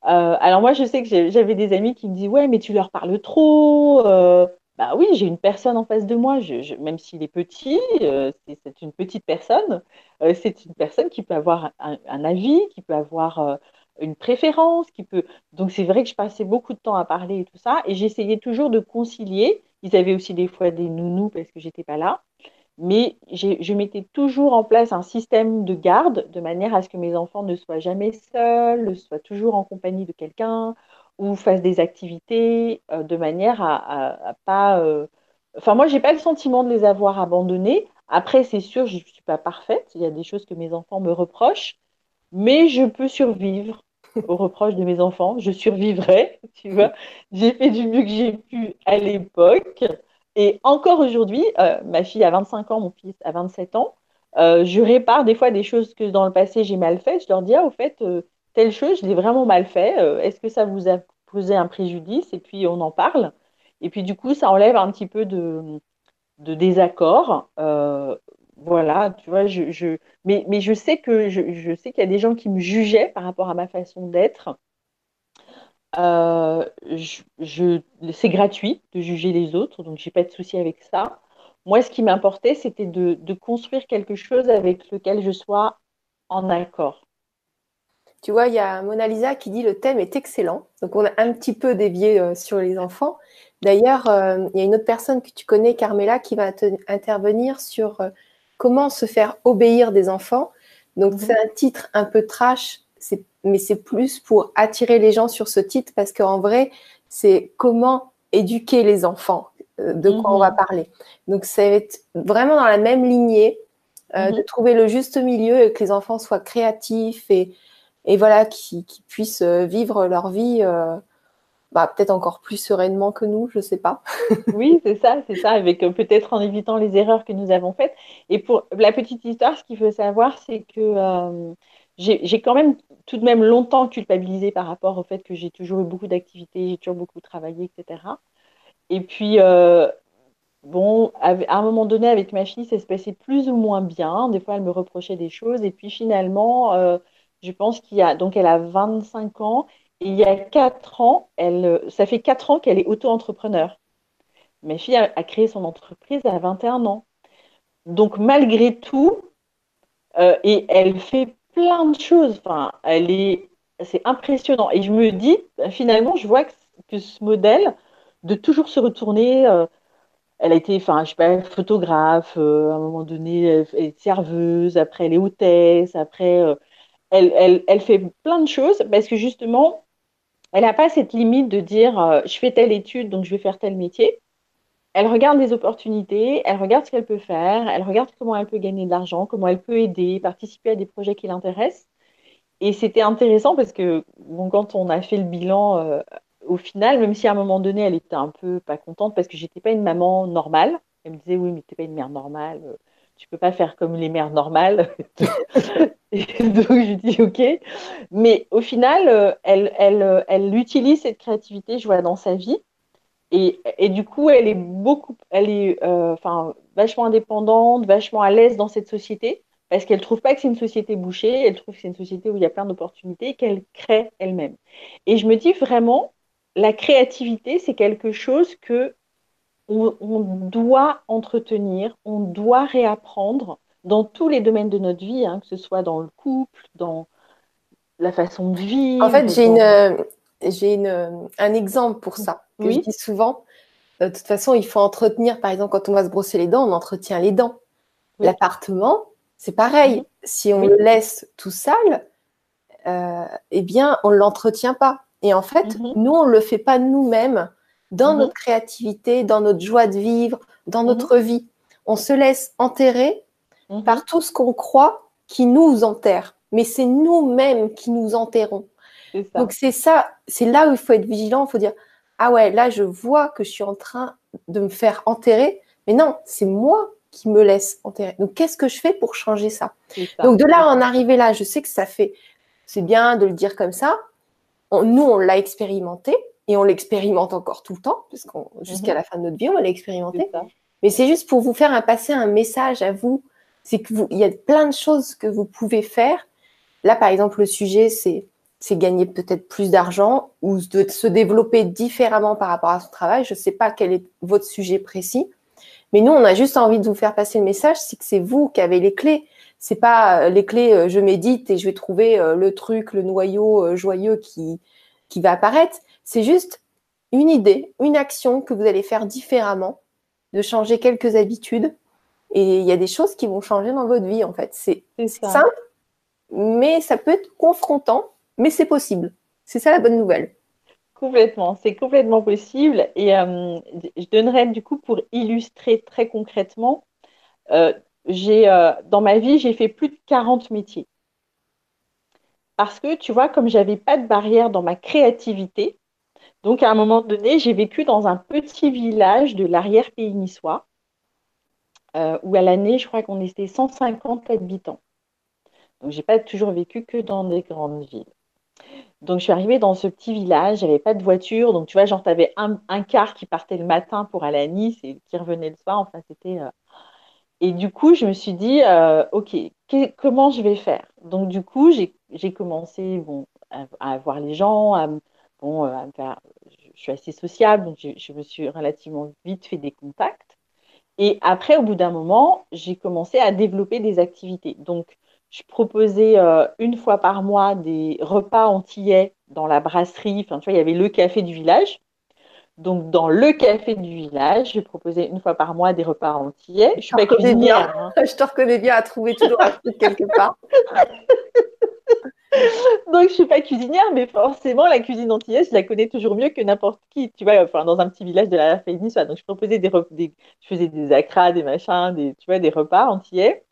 Euh, alors moi, je sais que j'avais des amis qui me disent ouais, mais tu leur parles trop. Euh, bah oui, j'ai une personne en face de moi, même s'il est petit, euh, c'est une petite personne. c'est une personne qui peut avoir un avis, qui peut avoir une préférence, qui peut. Donc c'est vrai que je passais beaucoup de temps à parler et tout ça, et j'essayais toujours de concilier. Ils avaient aussi des fois des nounous parce que j'étais pas là mais je mettais toujours en place un système de garde de manière à ce que mes enfants ne soient jamais seuls, soient toujours en compagnie de quelqu'un ou fassent des activités euh, de manière à, pas. Euh, enfin, moi, j'ai pas le sentiment de les avoir abandonnés. Après, c'est sûr, je ne suis pas parfaite. Il y a des choses que mes enfants me reprochent, mais je peux survivre aux reproches de mes enfants. Je survivrai, tu vois. J'ai fait du mieux que j'ai pu à l'époque. Et encore aujourd'hui, euh, ma fille a 25 ans, mon fils a 27 ans, euh, je répare des fois des choses que dans le passé j'ai mal faites. Je leur dis, ah, au fait, euh, telle chose, je l'ai vraiment mal fait. Est-ce que ça vous a posé un préjudice? Et puis on en parle. Et puis du coup, ça enlève un petit peu de, de désaccord. Voilà, tu vois, je, mais, mais je sais que je, je sais qu'il y a des gens qui me jugeaient par rapport à ma façon d'être. Euh, je, c'est gratuit de juger les autres, donc j'ai pas de souci avec ça. Moi, ce qui m'importait, c'était de, construire quelque chose avec lequel je sois en accord. Tu vois, il y a Mona Lisa qui dit le thème est excellent. Donc, on a un petit peu dévié euh, sur les enfants. D'ailleurs, euh, il y a une autre personne que tu connais, Carmela, qui va intervenir sur comment se faire obéir des enfants. Donc, mhm. c'est un titre un peu trash, mais c'est plus pour attirer les gens sur ce titre parce qu'en vrai, c'est comment éduquer les enfants, euh, de quoi on va mhm. parler. Donc, ça va être vraiment dans la même lignée euh, de mhm. trouver le juste milieu et que les enfants soient créatifs et, et voilà, qui, puissent euh, vivre leur vie. Bah, peut-être encore plus sereinement que nous, je ne sais pas. oui, c'est ça, c'est ça, avec peut-être en évitant les erreurs que nous avons faites. Et pour la petite histoire, ce qu'il faut savoir, c'est que j'ai quand même tout de même longtemps culpabilisé par rapport au fait que j'ai toujours eu beaucoup d'activités, j'ai toujours beaucoup travaillé, etc. Et puis, euh, bon, à un moment donné, avec ma fille, ça se passait plus ou moins bien. Des fois, elle me reprochait des choses. Et puis, finalement, euh, je pense qu'il y a, donc elle a 25 ans. Il y a 4 ans, elle, ça fait 4 ans qu'elle est auto-entrepreneur. Ma fille a, créé son entreprise à 21 ans. Donc, malgré tout, euh, et elle fait plein de choses. Enfin, elle est, c'est impressionnant. Et je me dis, finalement, je vois que, ce modèle de toujours se retourner. Euh, elle a été, enfin, je sais pas, photographe. Euh, à un moment donné, elle est serveuse. Après, elle est hôtesse. Après, elle, elle, elle, fait plein de choses parce que justement, elle n'a pas cette limite de dire, je fais telle étude, donc je vais faire tel métier elle regarde les opportunités, elle regarde ce qu'elle peut faire, elle regarde comment elle peut gagner de l'argent, comment elle peut aider, participer à des projets qui l'intéressent. Et c'était intéressant parce que quand on a fait le bilan, euh, au final, même si à un moment donné, elle était un peu pas contente parce que j'étais pas une maman normale, elle me disait oui, mais tu n'es pas une mère normale, euh, tu peux pas faire comme les mères normales. donc je dis ok. Mais au final, euh, elle, elle, elle utilise cette créativité, je vois, dans sa vie. Et, et, du coup, elle est beaucoup, elle est, euh, vachement indépendante, vachement à l'aise dans cette société, parce qu'elle trouve pas que c'est une société bouchée, elle trouve que c'est une société où il y a plein d'opportunités qu'elle crée elle-même. Et je me dis vraiment, la créativité, c'est quelque chose que on, on, doit entretenir, on doit réapprendre dans tous les domaines de notre vie, hein, que ce soit dans le couple, dans la façon de vivre. En fait, j'ai une, j'ai une, un exemple pour ça que je dis souvent. Euh, de toute façon, il faut entretenir, par exemple, quand on va se brosser les dents, on entretient les dents. L'appartement, c'est pareil. Mhm. Si on le laisse tout sale, euh, eh bien, on ne l'entretient pas. Et en fait, mhm. nous, on ne le fait pas nous-mêmes dans mhm. notre créativité, dans notre joie de vivre, dans notre vie. On se laisse enterrer par tout ce qu'on croit qui nous enterre. Mais c'est nous-mêmes qui nous enterrons. Donc c'est ça, c'est là où il faut être vigilant, il faut dire, ah ouais, là je vois que je suis en train de me faire enterrer, mais non, c'est moi qui me laisse enterrer. Donc qu'est-ce que je fais pour changer ça, Donc de là en arriver là, je sais que ça fait, c'est bien de le dire comme ça. nous, on l'a expérimenté et on l'expérimente encore tout le temps, parce jusqu'à mhm. la fin de notre vie, on va l'expérimenter. Mais c'est juste pour vous faire un, passer un message à vous. C'est que vous, il y a plein de choses que vous pouvez faire. Là, par exemple, le sujet, c'est c'est gagner peut-être plus d'argent ou de se développer différemment par rapport à son travail. Je ne sais pas quel est votre sujet précis, mais nous, on a juste envie de vous faire passer le message, c'est que c'est vous qui avez les clés. C'est pas euh, les clés, euh, je médite et je vais trouver euh, le truc, le noyau joyeux qui, qui va apparaître. C'est juste une idée, une action que vous allez faire différemment, de changer quelques habitudes. Et il y a des choses qui vont changer dans votre vie, en fait. C'est simple, mais ça peut être confrontant mais c'est possible. C'est ça la bonne nouvelle. Complètement, c'est complètement possible. Et euh, je donnerais du coup pour illustrer très concrètement, euh, euh, dans ma vie, j'ai fait plus de 40 métiers. Parce que tu vois, comme j'avais pas de barrière dans ma créativité, donc à un moment donné, j'ai vécu dans un petit village de l'arrière-pays niçois, où à l'année, je crois qu'on était 150 habitants. Donc j'ai pas toujours vécu que dans des grandes villes. Donc, je suis arrivée dans ce petit village, j'avais pas de voiture. Donc, tu vois, genre, tu avais un, un, car qui partait le matin pour aller à Nice et qui revenait le soir. Enfin, c'était. Euh, et du coup, je me suis dit, euh, OK, comment je vais faire? Donc, du coup, j'ai commencé bon, à, voir les gens, à, bon, euh. Je suis assez sociable, donc je, je me suis relativement vite fait des contacts. Et après, au bout d'un moment, j'ai commencé à développer des activités. Donc, je proposais euh, une fois par mois des repas antillais dans la brasserie. Enfin, tu vois, il y avait le café du village. Donc, dans le café du village, je proposais une fois par mois des repas antillais. Je suis pas cuisinière. Hein. Je te reconnais bien à trouver toujours un truc quelque part. Donc, je suis pas cuisinière, mais forcément, la cuisine antillaise, je la connais toujours mieux que n'importe qui. Tu vois, dans un petit village de la Fénis, donc je proposais des, je faisais des acras, des machins, des, tu vois, des repas antillais.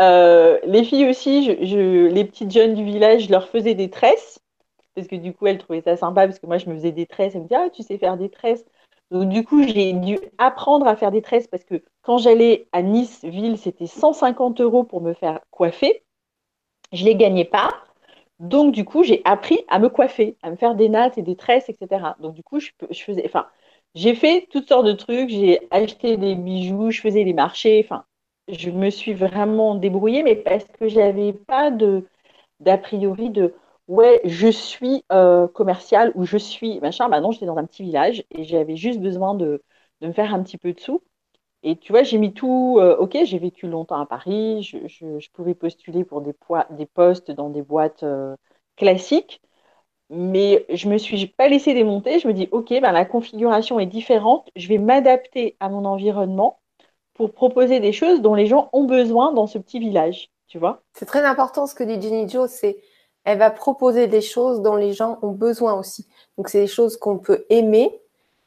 Euh, les filles aussi, les petites jeunes du village, je leur faisais des tresses. Parce que du coup, elles trouvaient ça sympa, parce que moi, je me faisais des tresses. Elles me disaient, ah, tu sais faire des tresses. Donc, du coup, j'ai dû apprendre à faire des tresses parce que quand j'allais à Nice, ville, c'était 150 euros pour me faire coiffer. Je ne les gagnais pas. Donc, du coup, j'ai appris à me coiffer, à me faire des nattes et des tresses, etc. Donc, du coup, je, faisais, enfin, j'ai fait toutes sortes de trucs. J'ai acheté des bijoux, je faisais des marchés. Enfin, je me suis vraiment débrouillée, mais parce que j'avais pas de d'a priori de ouais, je suis euh, commercial ou je suis machin. Bah non, j'étais dans un petit village et j'avais juste besoin de, me faire un petit peu de sous. Et tu vois, j'ai mis tout. Euh, ok, j'ai vécu longtemps à Paris. Je, pouvais postuler pour des, des postes dans des boîtes euh, classiques. Mais je me suis pas laissé démonter. Je me dis, ok, ben, la configuration est différente. Je vais m'adapter à mon environnement pour proposer des choses dont les gens ont besoin dans ce petit village, tu vois. C'est très important ce que dit Jenny Jo, c'est elle va proposer des choses dont les gens ont besoin aussi. Donc c'est des choses qu'on peut aimer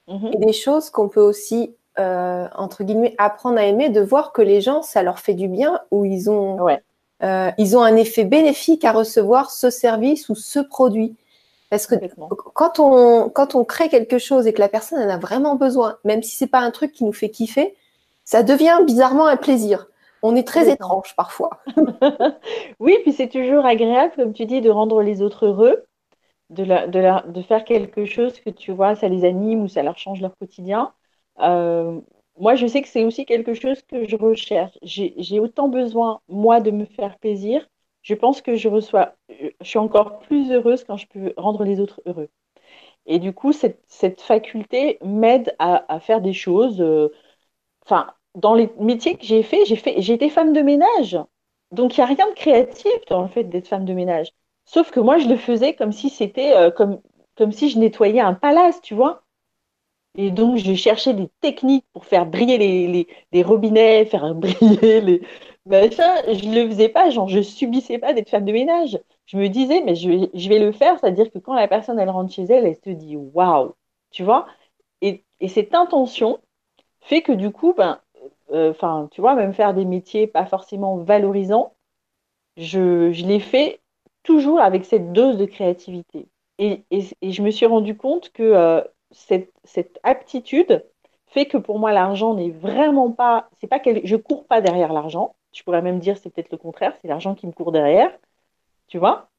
mhm. et des choses qu'on peut aussi euh, entre guillemets apprendre à aimer, de voir que les gens ça leur fait du bien ou ils ont euh, ils ont un effet bénéfique à recevoir ce service ou ce produit. Parce que quand on, quand on crée quelque chose et que la personne en a vraiment besoin, même si c'est pas un truc qui nous fait kiffer, ça devient bizarrement un plaisir. On est très étrange parfois. oui, puis c'est toujours agréable, comme tu dis, de rendre les autres heureux, de, de, faire quelque chose que tu vois, ça les anime ou ça leur change leur quotidien. Euh, moi, je sais que c'est aussi quelque chose que je recherche. J'ai autant besoin, moi, de me faire plaisir. Je pense que je reçois, je suis encore plus heureuse quand je peux rendre les autres heureux. Et du coup, cette, faculté m'aide à, faire des choses. Euh, enfin, dans les métiers que j'ai fait, j'ai fait, j'ai été femme de ménage. Donc, il n'y a rien de créatif dans le fait d'être femme de ménage. Sauf que moi, je le faisais comme si c'était euh, comme, comme si je nettoyais un palace, tu vois. Et donc, je cherchais des techniques pour faire briller les, robinets, faire briller les machins. Je ne le faisais pas, genre, je subissais pas d'être femme de ménage. Je me disais, mais je vais, le faire, c'est-à-dire que quand la personne, elle rentre chez elle, elle se dit, waouh, tu vois. Et, et cette intention, fait que du coup, ben, euh, enfin, tu vois, même faire des métiers pas forcément valorisants, je, je l'ai fait toujours avec cette dose de créativité. Et, je me suis rendu compte que euh, cette, aptitude fait que pour moi, l'argent n'est vraiment pas. C'est pas je cours pas derrière l'argent. Je pourrais même dire c'est peut-être le contraire, c'est l'argent qui me court derrière. Tu vois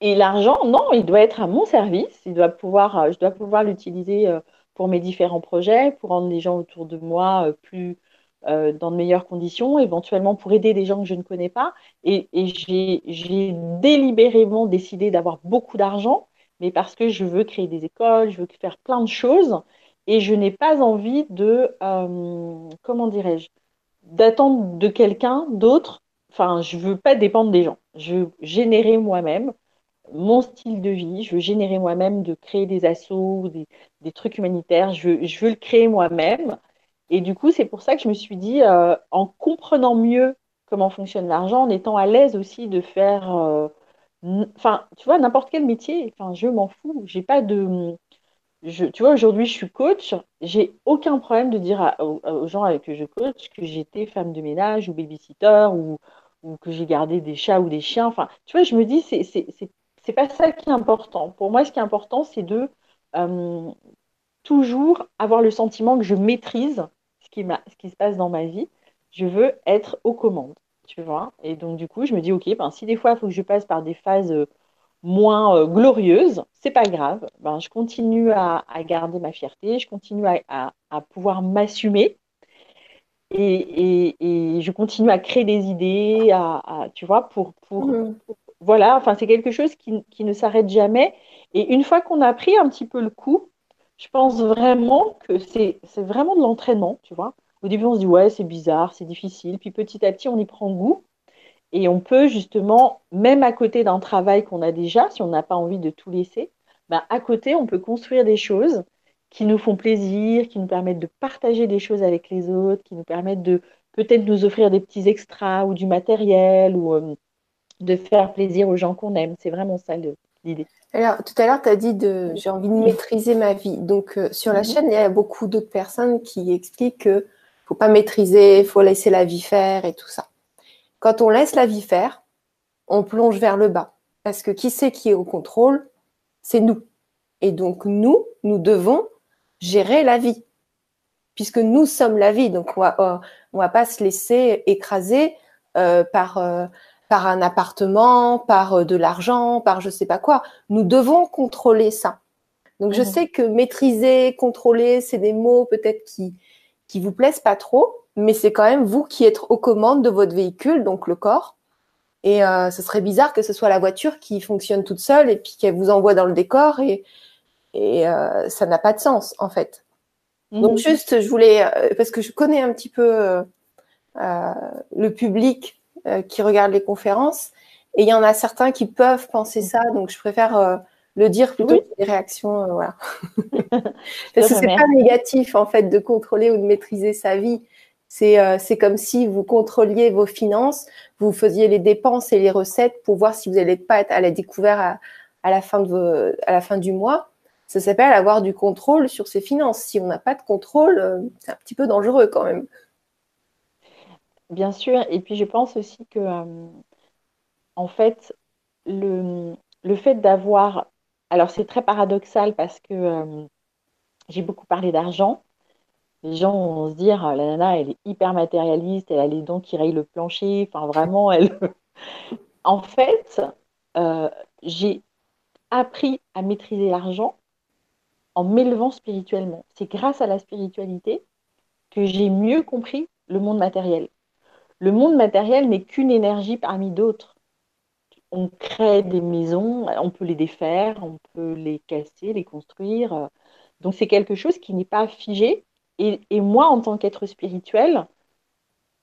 Et l'argent, non, il doit être à mon service. Il doit pouvoir, euh, je dois pouvoir l'utiliser euh, pour mes différents projets, pour rendre les gens autour de moi plus dans de meilleures conditions, éventuellement pour aider des gens que je ne connais pas. Et j'ai délibérément décidé d'avoir beaucoup d'argent, mais parce que je veux créer des écoles, je veux faire plein de choses, et je n'ai pas envie de, euh, comment dirais-je, d'attendre de quelqu'un d'autre. Enfin, je veux pas dépendre des gens. Je veux générer moi-même mon style de vie. Je veux générer moi-même de créer des assos, des, trucs humanitaires. Je veux, je veux le créer moi-même. Et du coup, c'est pour ça que je me suis dit, euh, en comprenant mieux comment fonctionne l'argent, en étant à l'aise aussi de faire, euh, enfin, tu vois, n'importe quel métier. Enfin, je m'en fous. J'ai pas de, tu vois, aujourd'hui, je suis coach. J'ai aucun problème de dire aux, gens avec qui je coach que j'étais femme de ménage ou babysitter ou, que j'ai gardé des chats ou des chiens. Enfin, tu vois, je me dis, c'est, pas ça qui est important. Pour moi, ce qui est important, c'est de euh, toujours avoir le sentiment que je maîtrise ce qui se passe dans ma vie. Je veux être aux commandes, tu vois. Et donc, du coup, je me dis, OK, ben, si des fois, il faut que je passe par des phases euh, moins euh, glorieuse, c'est pas grave. Ben, je continue à, garder ma fierté, je continue à, pouvoir m'assumer et, je continue à créer des idées, à, tu vois, pour, pour, mmh. voilà. Enfin, c'est quelque chose qui, ne s'arrête jamais. Et une fois qu'on a pris un petit peu le coup, je pense vraiment que c'est vraiment de l'entraînement, tu vois. Au début, on se dit ouais, c'est bizarre, c'est difficile. Puis petit à petit, on y prend goût. Et on peut justement, même à côté d'un travail qu'on a déjà, si on n'a pas envie de tout laisser, ben à côté, on peut construire des choses qui nous font plaisir, qui nous permettent de partager des choses avec les autres, qui nous permettent de peut-être nous offrir des petits extras ou du matériel ou euh, de faire plaisir aux gens qu'on aime. C'est vraiment ça l'idée. Alors, tout à l'heure, tu as dit de j'ai envie de maîtriser ma vie. Donc, euh, sur la mhm. chaîne, il y a beaucoup d'autres personnes qui expliquent qu'il ne faut pas maîtriser, il faut laisser la vie faire et tout ça. Quand on laisse la vie faire, on plonge vers le bas. Parce que qui c'est qui est au contrôle? C'est nous. Et donc nous, nous devons gérer la vie. Puisque nous sommes la vie. Donc on va, euh, va pas se laisser écraser euh, par, euh, par un appartement, par de l'argent, par je sais pas quoi. Nous devons contrôler ça. Donc je mhm. sais que maîtriser, contrôler, c'est des mots peut-être qui qui vous plaisent pas trop, mais c'est quand même vous qui êtes aux commandes de votre véhicule, donc le corps. Et euh, ce serait bizarre que ce soit la voiture qui fonctionne toute seule et puis qu'elle vous envoie dans le décor et, et euh, ça n'a pas de sens en fait. Mhm. Donc juste, je voulais, euh, parce que je connais un petit peu le public qui regarde les conférences et il y en a certains qui peuvent penser ça, donc je préfère le dire plutôt que des réactions, voilà. parce que c'est pas négatif en fait de contrôler ou de maîtriser sa vie. Euh, c'est comme si vous contrôliez vos finances, vous faisiez les dépenses et les recettes pour voir si vous n'allez pas être à la découverte à, la, fin de à la fin du mois. Ça s'appelle avoir du contrôle sur ses finances. Si on n'a pas de contrôle, euh, c'est un petit peu dangereux quand même. Bien sûr. Et puis je pense aussi que, euh, en fait, le, le fait d'avoir. Alors c'est très paradoxal parce que j'ai beaucoup parlé d'argent les gens vont se dire la nana, elle est hyper matérialiste, elle a les dents qui rayent le plancher. Enfin, vraiment, elle. en fait, euh, j'ai appris à maîtriser l'argent en m'élevant spirituellement. C'est grâce à la spiritualité que j'ai mieux compris le monde matériel. Le monde matériel n'est qu'une énergie parmi d'autres. On crée des maisons, on peut les défaire, on peut les casser, les construire. Donc c'est quelque chose qui n'est pas figé, et, moi, en tant qu'être spirituel,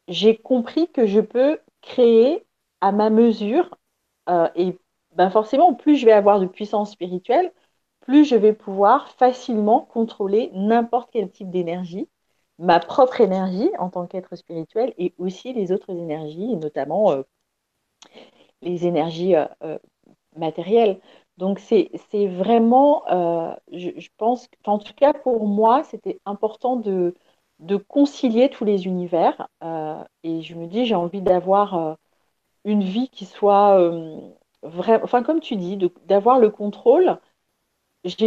j'ai compris que je peux créer à ma mesure. Euh, et ben forcément, plus je vais avoir de puissance spirituelle, plus je vais pouvoir facilement contrôler n'importe quel type d'énergie, ma propre énergie en tant qu'être spirituel et aussi les autres énergies, notamment euh, les énergies euh, matérielles. Donc c'est vraiment, euh, je, pense, en tout cas pour moi, c'était important de, concilier tous les univers. Euh, et je me dis, j'ai envie d'avoir euh, une vie qui soit enfin, comme tu dis, d'avoir le contrôle. Je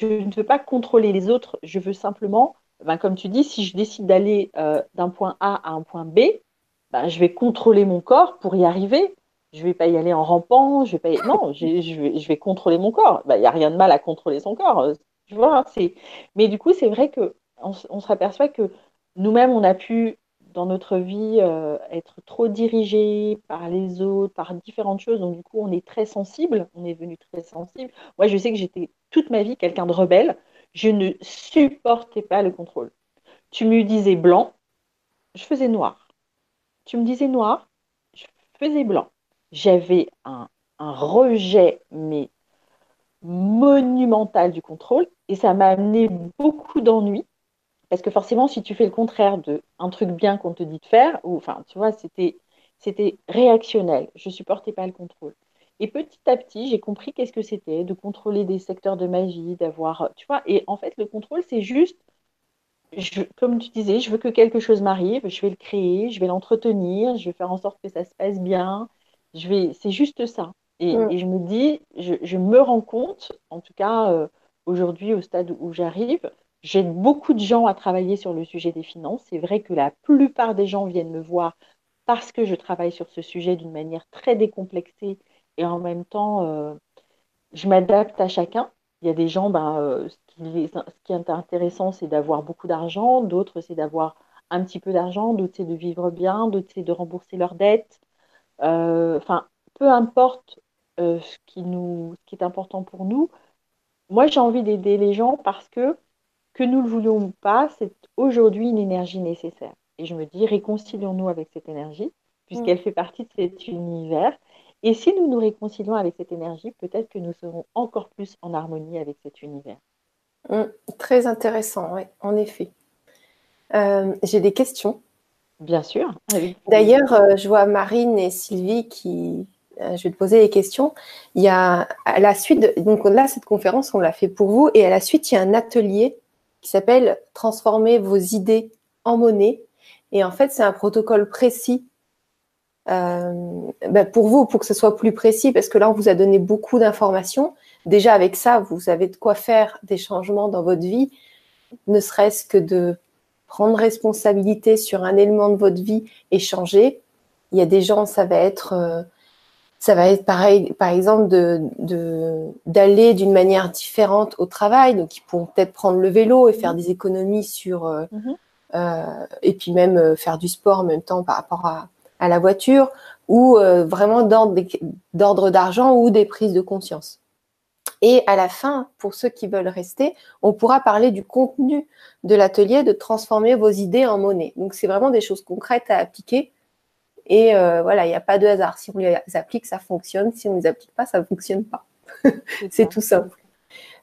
ne veux pas contrôler les autres, je veux simplement, ben, comme tu dis, si je décide d'aller euh, d'un point A à un point B, ben, je vais contrôler mon corps pour y arriver. Je vais pas y aller en rampant, je vais pas non, je, vais, contrôler mon corps. Ben, il n'y a rien de mal à contrôler son corps. Euh, tu vois, Mais du coup, c'est vrai qu'on on se aperçoit que nous-mêmes, on a pu dans notre vie euh, être trop dirigé par les autres, par différentes choses. Donc, du coup, on est très sensible. On est devenu très sensible. Moi, je sais que j'étais toute ma vie quelqu'un de rebelle. Je ne supportais pas le contrôle. Tu me disais blanc, je faisais noir. Tu me disais noir, je faisais blanc. J'avais un, rejet, mais monumental du contrôle. Et ça m'a amené beaucoup d'ennuis parce que forcément, si tu fais le contraire de un truc bien qu'on te dit de faire, ou enfin, tu vois, c'était c'était réactionnel. Je supportais pas le contrôle. Et petit à petit, j'ai compris qu'est-ce que c'était de contrôler des secteurs de magie, d'avoir, tu vois. Et en fait, le contrôle, c'est juste, comme tu disais, je veux que quelque chose m'arrive, je vais le créer, je vais l'entretenir, je vais faire en sorte que ça se passe bien. Je vais, c'est juste ça. Et, mm. je me dis, je, me rends compte, en tout cas euh, aujourd'hui au stade où j'arrive, J'aide beaucoup de gens à travailler sur le sujet des finances. C'est vrai que la plupart des gens viennent me voir parce que je travaille sur ce sujet d'une manière très décomplexée et en même temps, euh, je m'adapte à chacun. Il y a des gens, ben, euh, ce, qui est, intéressant, c'est d'avoir beaucoup d'argent, d'autres, c'est d'avoir un petit peu d'argent, d'autres, c'est de vivre bien, d'autres, c'est de rembourser leurs dettes. Euh, enfin, peu importe ce, qui nous, ce qui est important pour nous. Moi, j'ai envie d'aider les gens parce que que nous le voulions ou pas, c'est aujourd'hui une énergie nécessaire. Et je me dis, réconcilions-nous avec cette énergie, puisqu'elle mm. fait partie de cet univers. Et si nous nous réconcilions avec cette énergie, peut-être que nous serons encore plus en harmonie avec cet univers. Mm. très intéressant, oui, en effet. Euh, j'ai des questions. Bien sûr. D'ailleurs, euh, je vois Marine et Sylvie qui. Euh, je vais te poser les questions. Il y a à la suite, donc là, cette conférence, on l'a fait pour vous, et à la suite, il y a un atelier qui s'appelle Transformer vos idées en monnaie. Et en fait, c'est un protocole précis euh, ben, pour vous, pour que ce soit plus précis, parce que là, on vous a donné beaucoup d'informations. Déjà, avec ça, vous avez de quoi faire des changements dans votre vie, ne serait-ce que de prendre responsabilité sur un élément de votre vie et changer. Il y a des gens, ça va être euh, ça va être pareil, par exemple, de, d'aller d'une manière différente au travail. Donc, ils pourront peut-être prendre le vélo et faire mhm. des économies sur, euh, mhm. euh, et puis même euh, faire du sport en même temps par rapport à, à la voiture, ou vraiment d'ordre d'argent ou des prises de conscience. Et à la fin, pour ceux qui veulent rester, on pourra parler du contenu de l'atelier, de transformer vos idées en monnaie. Donc, c'est vraiment des choses concrètes à appliquer et euh, voilà, il n'y a pas de hasard. Si on les applique, ça fonctionne. Si on ne les applique pas, ça ne fonctionne pas. C'est tout simple.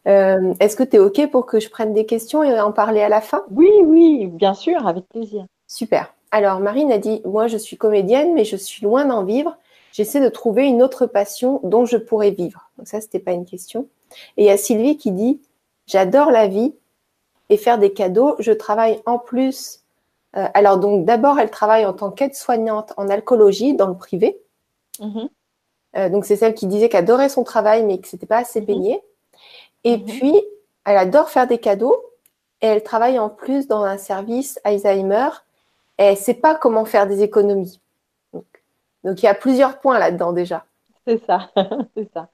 Euh, est-ce que tu es OK pour que je prenne des questions et en parler à la fin? Oui, oui, bien sûr, avec plaisir. Super. Alors, Marine a dit, moi, je suis comédienne, mais je suis loin d'en vivre. J'essaie de trouver une autre passion dont je pourrais vivre. Donc ça, ce n'était pas une question. Et il y a Sylvie qui dit, j'adore la vie et faire des cadeaux. Je travaille en plus euh, alors donc d'abord, elle travaille en tant qu'aide-soignante en alcoologie dans le privé. Mhm. Euh, donc c'est celle qui disait qu'elle adorait son travail mais que c'était pas assez payé. Mhm. Et mhm. puis elle adore faire des cadeaux et elle travaille en plus dans un service Alzheimer. Et elle sait pas comment faire des économies. Donc, il y a plusieurs points là-dedans déjà. C'est ça, c'est ça.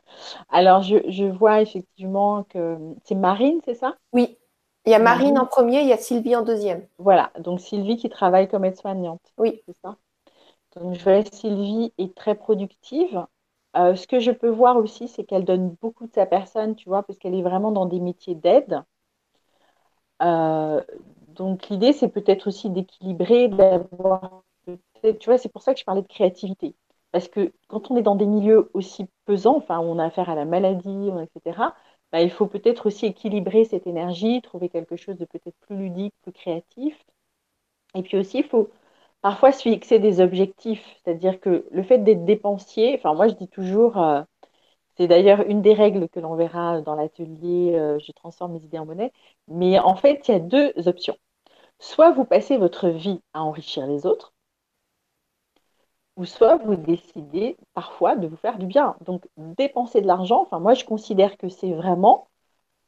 Alors je, je vois effectivement que c'est Marine, c'est ça? Oui. Il y a Marine en premier, il y a Sylvie en deuxième. Voilà, donc Sylvie qui travaille comme aide-soignante. Oui. C'est ça? Donc je vois Sylvie est très productive. Euh, ce que je peux voir aussi, c'est qu'elle donne beaucoup de sa personne, tu vois, parce qu'elle est vraiment dans des métiers d'aide. Euh, donc l'idée, c'est peut-être aussi d'équilibrer, d'avoir, tu vois, c'est pour ça que je parlais de créativité. Parce que quand on est dans des milieux aussi pesants, enfin, on a affaire à la maladie, etc., bah, il faut peut-être aussi équilibrer cette énergie, trouver quelque chose de peut-être plus ludique, plus créatif. Et puis aussi, il faut parfois se fixer des objectifs. C'est-à-dire que le fait d'être dépensier, enfin moi je dis toujours, euh, c'est d'ailleurs une des règles que l'on verra dans l'atelier euh, Je transforme mes idées en monnaie, mais en fait il y a deux options. Soit vous passez votre vie à enrichir les autres, ou soit vous décidez parfois de vous faire du bien. Donc dépenser de l'argent, enfin moi je considère que c'est vraiment,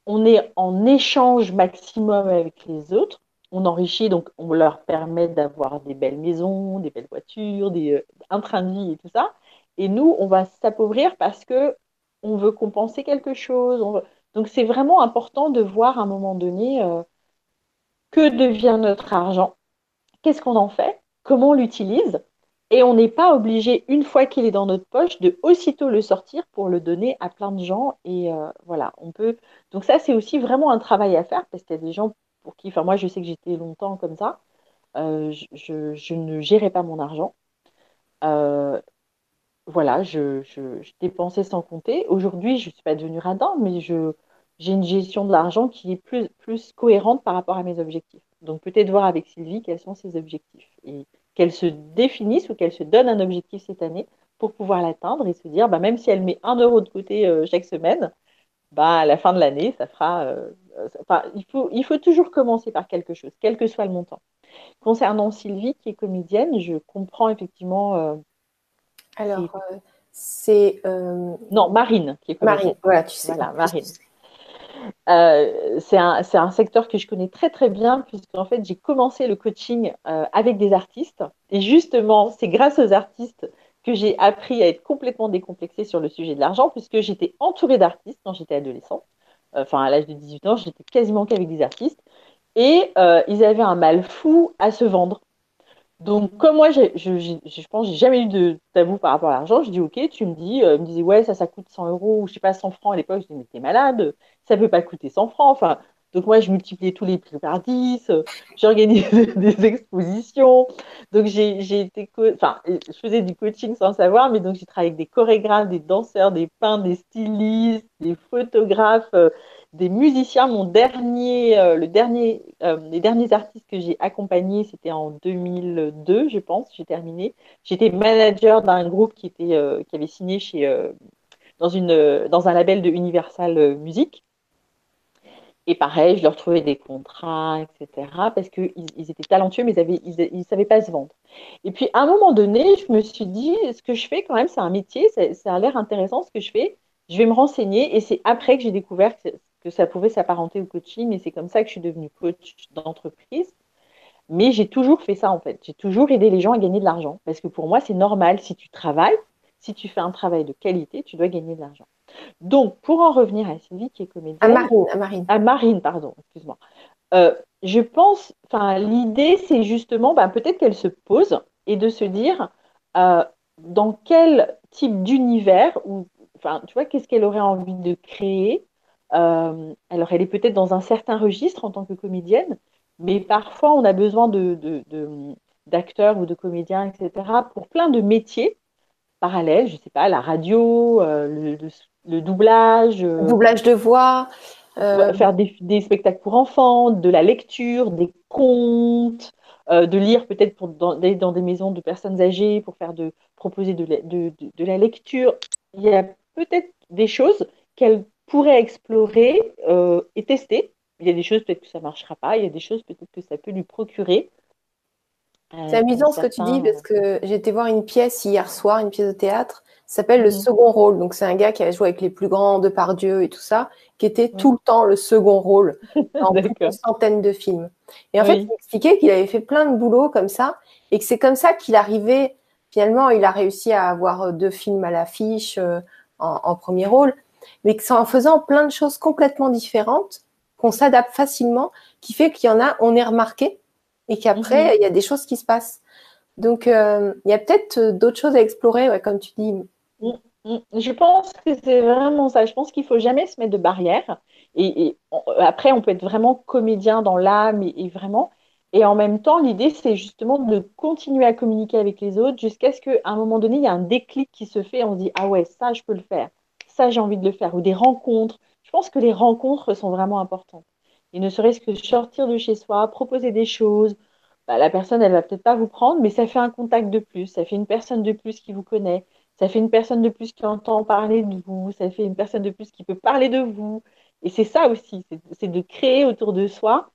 on est en échange maximum avec les autres, on enrichit, donc on leur permet d'avoir des belles maisons, des belles voitures, des, euh, un train de vie et tout ça. Et nous, on va s'appauvrir parce que on veut compenser quelque chose. Donc c'est vraiment important de voir à un moment donné euh, que devient notre argent, qu'est-ce qu'on en fait, comment on l'utilise? Et on n'est pas obligé, une fois qu'il est dans notre poche, de aussitôt le sortir pour le donner à plein de gens. Et euh, voilà, on peut. Donc ça, c'est aussi vraiment un travail à faire parce qu'il y a des gens pour qui, enfin moi, je sais que j'étais longtemps comme ça. Euh, je, ne gérais pas mon argent voilà, je, dépensais sans compter. Aujourd'hui, je ne suis pas devenue radin, mais je, j'ai une gestion de l'argent qui est plus, plus cohérente par rapport à mes objectifs. Donc peut-être voir avec Sylvie quels sont ses objectifs et qu'elle se définisse ou qu'elle se donne un objectif cette année pour pouvoir l'atteindre et se dire, bah, même si elle met un euro de côté euh, chaque semaine, bah, à la fin de l'année, ça fera. Euh, enfin, il faut, il faut toujours commencer par quelque chose, quel que soit le montant. Concernant Sylvie, qui est comédienne, je comprends effectivement euh, alors, c'est. Non, Marine qui est Marine, voilà, tu sais. Marine. Euh, c'est un, un, secteur que je connais très très bien puisqu'en fait j'ai commencé le coaching avec des artistes et justement c'est grâce aux artistes que j'ai appris à être complètement décomplexée sur le sujet de l'argent puisque j'étais entourée d'artistes quand j'étais adolescente. Enfin à l'âge de 18 ans j'étais quasiment qu'avec des artistes et ils avaient un mal fou à se vendre. Donc, comme moi, je, je, je pense j'ai jamais eu de tabou par rapport à l'argent, je dis OK, tu me dis, euh, me disais, ouais, ça, ça coûte 100 euros, ou je sais pas, 100 francs à l'époque, je dis, mais t'es malade, ça peut pas coûter 100 francs. Enfin, donc moi, je multipliais tous les prix par 10, euh, j'organisais des expositions. Donc, j'ai été, enfin, je faisais du coaching sans savoir, mais donc j'ai travaillé avec des chorégraphes, des danseurs, des peintres, des stylistes, des photographes. Euh, des musiciens. Mon dernier, euh, le dernier, les derniers artistes que j'ai accompagnés, c'était en 2002, je pense. J'ai terminé. J'étais manager d'un groupe qui était, qui avait signé chez, dans une, dans un label de Universal Music. Et pareil, je leur trouvais des contrats, etc. Parce qu'ils ils étaient talentueux, mais ils ne savaient pas se vendre. Et puis, à un moment donné, je me suis dit, ce que je fais, quand même, c'est un métier, ça, a l'air intéressant ce que je fais. Je vais me renseigner. Et c'est après que j'ai découvert que ça pouvait s'apparenter au coaching et c'est comme ça que je suis devenue coach d'entreprise. Mais j'ai toujours fait ça en fait. J'ai toujours aidé les gens à gagner de l'argent parce que pour moi, c'est normal. Si tu travailles, si tu fais un travail de qualité, tu dois gagner de l'argent. Donc, pour en revenir à Sylvie qui est comédienne. À Marine, à Marine. À Marine, pardon, excuse-moi. Euh, je pense, enfin, l'idée, c'est justement, ben, peut-être qu'elle se pose et de se dire euh, dans quel type d'univers ou, enfin, tu vois, qu'est-ce qu'elle aurait envie de créer? Euh, alors, elle est peut-être dans un certain registre en tant que comédienne, mais parfois on a besoin d'acteurs ou de comédiens, etc., pour plein de métiers parallèles, je ne sais pas, la radio, euh, le, doublage. Euh, doublage de voix. Faire des, spectacles pour enfants, de la lecture, des contes, de lire peut-être pour dans, dans, des maisons de personnes âgées pour faire de proposer de, de la lecture. Il y a peut-être des choses qu'elle pourrait explorer euh, et tester. Il y a des choses peut-être que ça ne marchera pas, il y a des choses peut-être que ça peut lui procurer. Euh, c'est amusant ce que tu dis parce que j'ai été voir une pièce hier soir, une pièce de théâtre, s'appelle Le mhm. Second Rôle. Donc c'est un gars qui a joué avec les plus grands de Pardieu et tout ça, qui était tout le temps le second rôle dans une centaine de films. Et en fait, il expliquait qu'il avait fait plein de boulot comme ça et que c'est comme ça qu'il arrivait. Finalement, il a réussi à avoir deux films à l'affiche euh, en, premier rôle mais que c'est en faisant plein de choses complètement différentes qu'on s'adapte facilement, qui fait qu'il y en a, on est remarqué, et qu'après, mhm. il y a des choses qui se passent. Donc, euh, il y a peut-être euh, d'autres choses à explorer, comme tu dis. Mm, mm. Je pense que c'est vraiment ça. Je pense qu'il faut jamais se mettre de barrières. Et, après, on peut être vraiment comédien dans l'âme et, vraiment. Et en même temps, l'idée, c'est justement de continuer à communiquer avec les autres jusqu'à ce qu'à un moment donné, il y a un déclic qui se fait. On se dit, ah ouais, ça, je peux le faire ça j'ai envie de le faire, ou des rencontres. Je pense que les rencontres sont vraiment importantes. Et ne serait-ce que sortir de chez soi, proposer des choses, bah, la personne, elle va peut-être pas vous prendre, mais ça fait un contact de plus, ça fait une personne de plus qui vous connaît, ça fait une personne de plus qui entend parler de vous, ça fait une personne de plus qui peut parler de vous. Et c'est ça aussi, c'est de créer autour de soi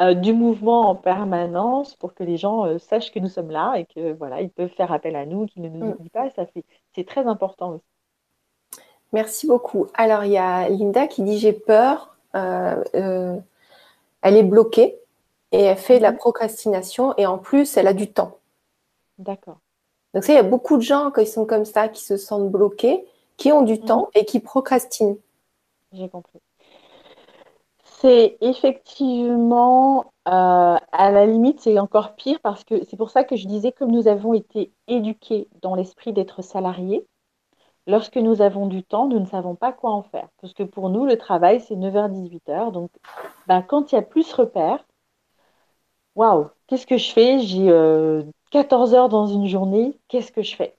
euh, du mouvement en permanence pour que les gens euh, sachent que nous sommes là et que voilà, ils peuvent faire appel à nous, qu'ils ne nous mm. oublient pas. Ça fait, c'est très important aussi. Merci beaucoup. Alors il y a Linda qui dit j'ai peur. Euh, elle est bloquée et elle fait de la mm-hmm. procrastination et en plus elle a du temps. D'accord. Donc ça, il y a beaucoup de gens qui sont comme ça, qui se sentent bloqués, qui ont du mm-hmm. temps et qui procrastinent. J'ai compris. C'est effectivement, euh, à la limite, c'est encore pire parce que c'est pour ça que je disais, comme nous avons été éduqués dans l'esprit d'être salariés, lorsque nous avons du temps, nous ne savons pas quoi en faire. Parce que pour nous, le travail, c'est 9h-18h. Donc, ben, quand il y a plus repères, waouh, qu'est-ce que je fais? J'ai 14 euh, heures dans une journée, qu'est-ce que je fais?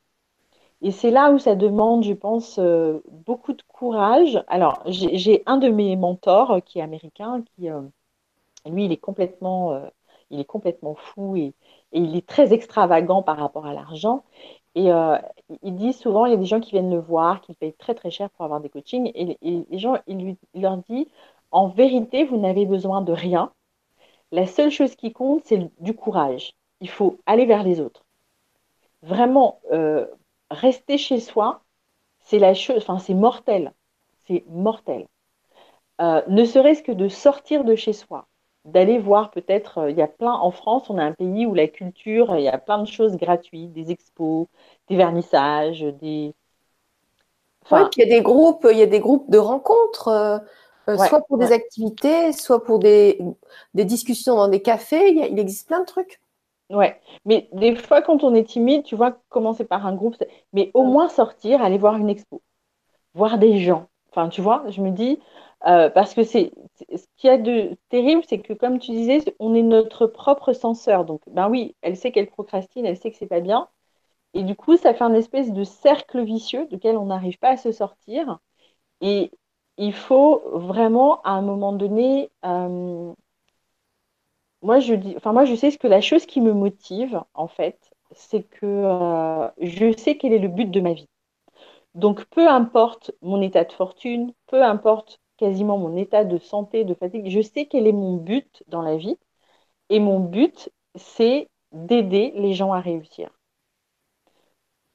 Et c'est là où ça demande, je pense, euh, beaucoup de courage. Alors, j'ai un de mes mentors euh, qui est américain, qui, lui, il est complètement, il est complètement fou et, il est très extravagant par rapport à l'argent. Et il dit souvent, il y a des gens qui viennent le voir, qui payent très très cher pour avoir des coachings. Et, les gens, il, leur dit, en vérité, vous n'avez besoin de rien. La seule chose qui compte, c'est du courage. Il faut aller vers les autres. Vraiment, rester chez soi, c'est la chose, enfin c'est mortel, c'est mortel. Euh, ne serait-ce que de sortir de chez soi, d'aller voir peut-être, euh, il y a plein, en France, on a un pays où la culture, il y a plein de choses gratuites, des expos, des vernissages, des... Enfin, il y a des groupes, il y a des groupes de rencontres, euh, soit pour des activités, soit pour des, des, discussions dans des cafés, il existe plein de trucs. Ouais, mais des fois, quand on est timide, tu vois, commencer par un groupe, mais au moins sortir, aller voir une expo, voir des gens. Enfin, tu vois, je me dis, euh, parce que c'est ce qu'il y a de terrible, c'est que comme tu disais, on est notre propre censeur. Donc, ben oui, elle sait qu'elle procrastine, elle sait que c'est pas bien. Et du coup, ça fait un espèce de cercle vicieux duquel on n'arrive pas à se sortir. Et il faut vraiment, à un moment donné, euh, moi, je dis, enfin, moi, je sais ce que la chose qui me motive, en fait, c'est que euh, je sais quel est le but de ma vie. Donc, peu importe mon état de fortune, peu importe quasiment mon état de santé, de fatigue, je sais quel est mon but dans la vie. Et mon but, c'est d'aider les gens à réussir.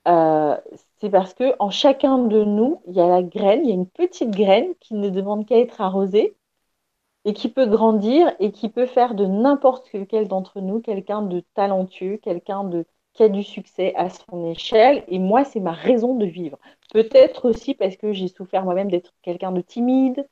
Euh, c'est parce que en chacun de nous, il y a la graine, il y a une petite graine qui ne demande qu'à être arrosée et qui peut grandir et qui peut faire de n'importe quel d'entre nous quelqu'un de talentueux, quelqu'un de qui a du succès à son échelle. Et moi, c'est ma raison de vivre. Peut-être aussi parce que j'ai souffert moi-même d'être quelqu'un de timide.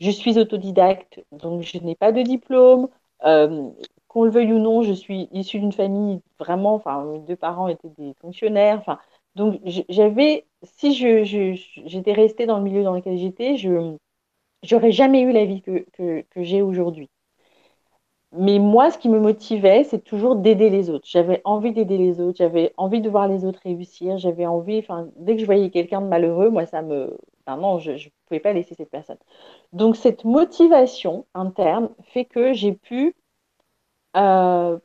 Je suis autodidacte, donc je n'ai pas de diplôme. Euh, qu'on le veuille ou non, je suis issue d'une famille vraiment, enfin, mes deux parents étaient des fonctionnaires. Enfin, donc j'avais, si je, j'étais restée dans le milieu dans lequel j'étais, je j'aurais jamais eu la vie que, que, j'ai aujourd'hui. Mais moi, ce qui me motivait, c'est toujours d'aider les autres. J'avais envie d'aider les autres, j'avais envie de voir les autres réussir, j'avais envie, dès que je voyais quelqu'un de malheureux, moi, ça me. Non, je ne pouvais pas laisser cette personne. Donc, cette motivation interne fait que j'ai pu, euh,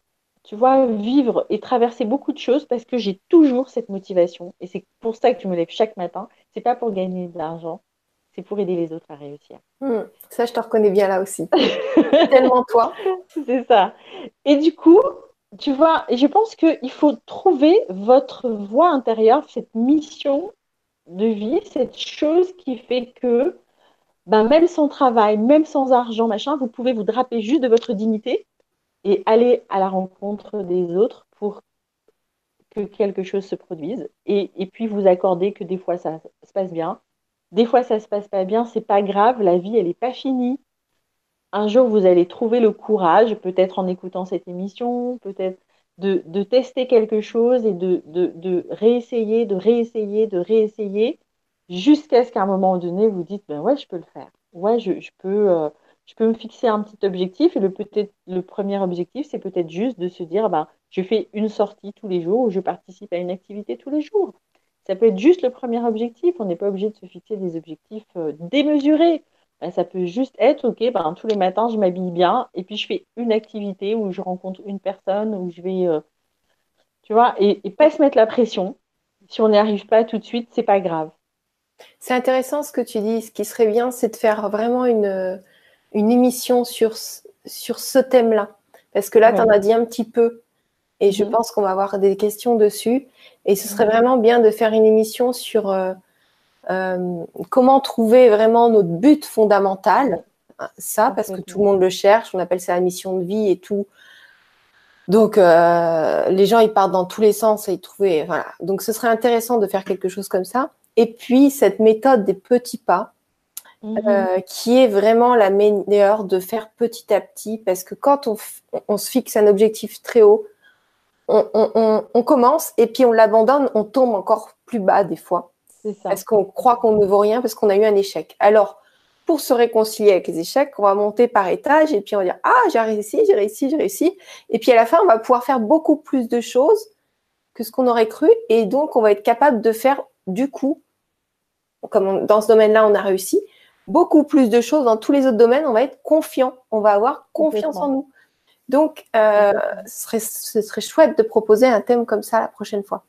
tu vois, vivre et traverser beaucoup de choses parce que j'ai toujours cette motivation. Et c'est pour ça que je me lève chaque matin. C'est pas pour gagner de l'argent, c'est pour aider les autres à réussir. Hmm, ça, je te reconnais bien là aussi. Tellement toi. C'est ça. Et du coup, tu vois, je pense qu'il faut trouver votre voie intérieure, cette mission de vie, cette chose qui fait que, ben, même sans travail, même sans argent, machin, vous pouvez vous draper juste de votre dignité et aller à la rencontre des autres pour que quelque chose se produise. Et, et puis vous accorder que des fois ça se passe bien, des fois, ça se passe pas bien, c'est pas grave, la vie, elle n'est pas finie. Un jour, vous allez trouver le courage, peut-être en écoutant cette émission, peut-être de, tester quelque chose et de, réessayer, de réessayer, de réessayer, jusqu'à ce qu'à un moment donné, vous dites, ben ouais, je peux le faire. Ouais, je, peux, euh, je peux me fixer un petit objectif. Et le, peut-être, le premier objectif, c'est peut-être juste de se dire, ben, je fais une sortie tous les jours ou je participe à une activité tous les jours. Ça peut être juste le premier objectif. On n'est pas obligé de se fixer des objectifs euh, démesurés. Ben, ça peut juste être, OK, ben, tous les matins, je m'habille bien et puis je fais une activité où je rencontre une personne, où je vais, euh, tu vois, et, pas se mettre la pression. Si on n'y arrive pas tout de suite, c'est pas grave. C'est intéressant ce que tu dis. Ce qui serait bien, c'est de faire vraiment une, une émission sur sur ce thème-là. Parce que là, tu en as dit un petit peu. Et je mhm. pense qu'on va avoir des questions dessus. Et ce serait mhm. vraiment bien de faire une émission sur euh, euh, comment trouver vraiment notre but fondamental. Ça, parce que tout le monde le cherche. On appelle ça la mission de vie et tout. Donc, euh, les gens, ils partent dans tous les sens et ils trouvent. Voilà. Donc, ce serait intéressant de faire quelque chose comme ça. Et puis, cette méthode des petits pas, mhm. euh, qui est vraiment la meilleure de faire petit à petit, parce que quand on, se fixe un objectif très haut, on, commence et puis on l'abandonne, on tombe encore plus bas des fois. Ça. Parce qu'on croit qu'on ne vaut rien, parce qu'on a eu un échec. Alors, pour se réconcilier avec les échecs, on va monter par étage et puis on va dire ah j'ai réussi, j'ai réussi, j'ai réussi. Et puis à la fin, on va pouvoir faire beaucoup plus de choses que ce qu'on aurait cru et donc on va être capable de faire du coup, comme dans ce domaine-là on a réussi, beaucoup plus de choses dans tous les autres domaines. On va être confiant, on va avoir confiance en nous. Donc euh, ce, serait, ce serait chouette de proposer un thème comme ça la prochaine fois.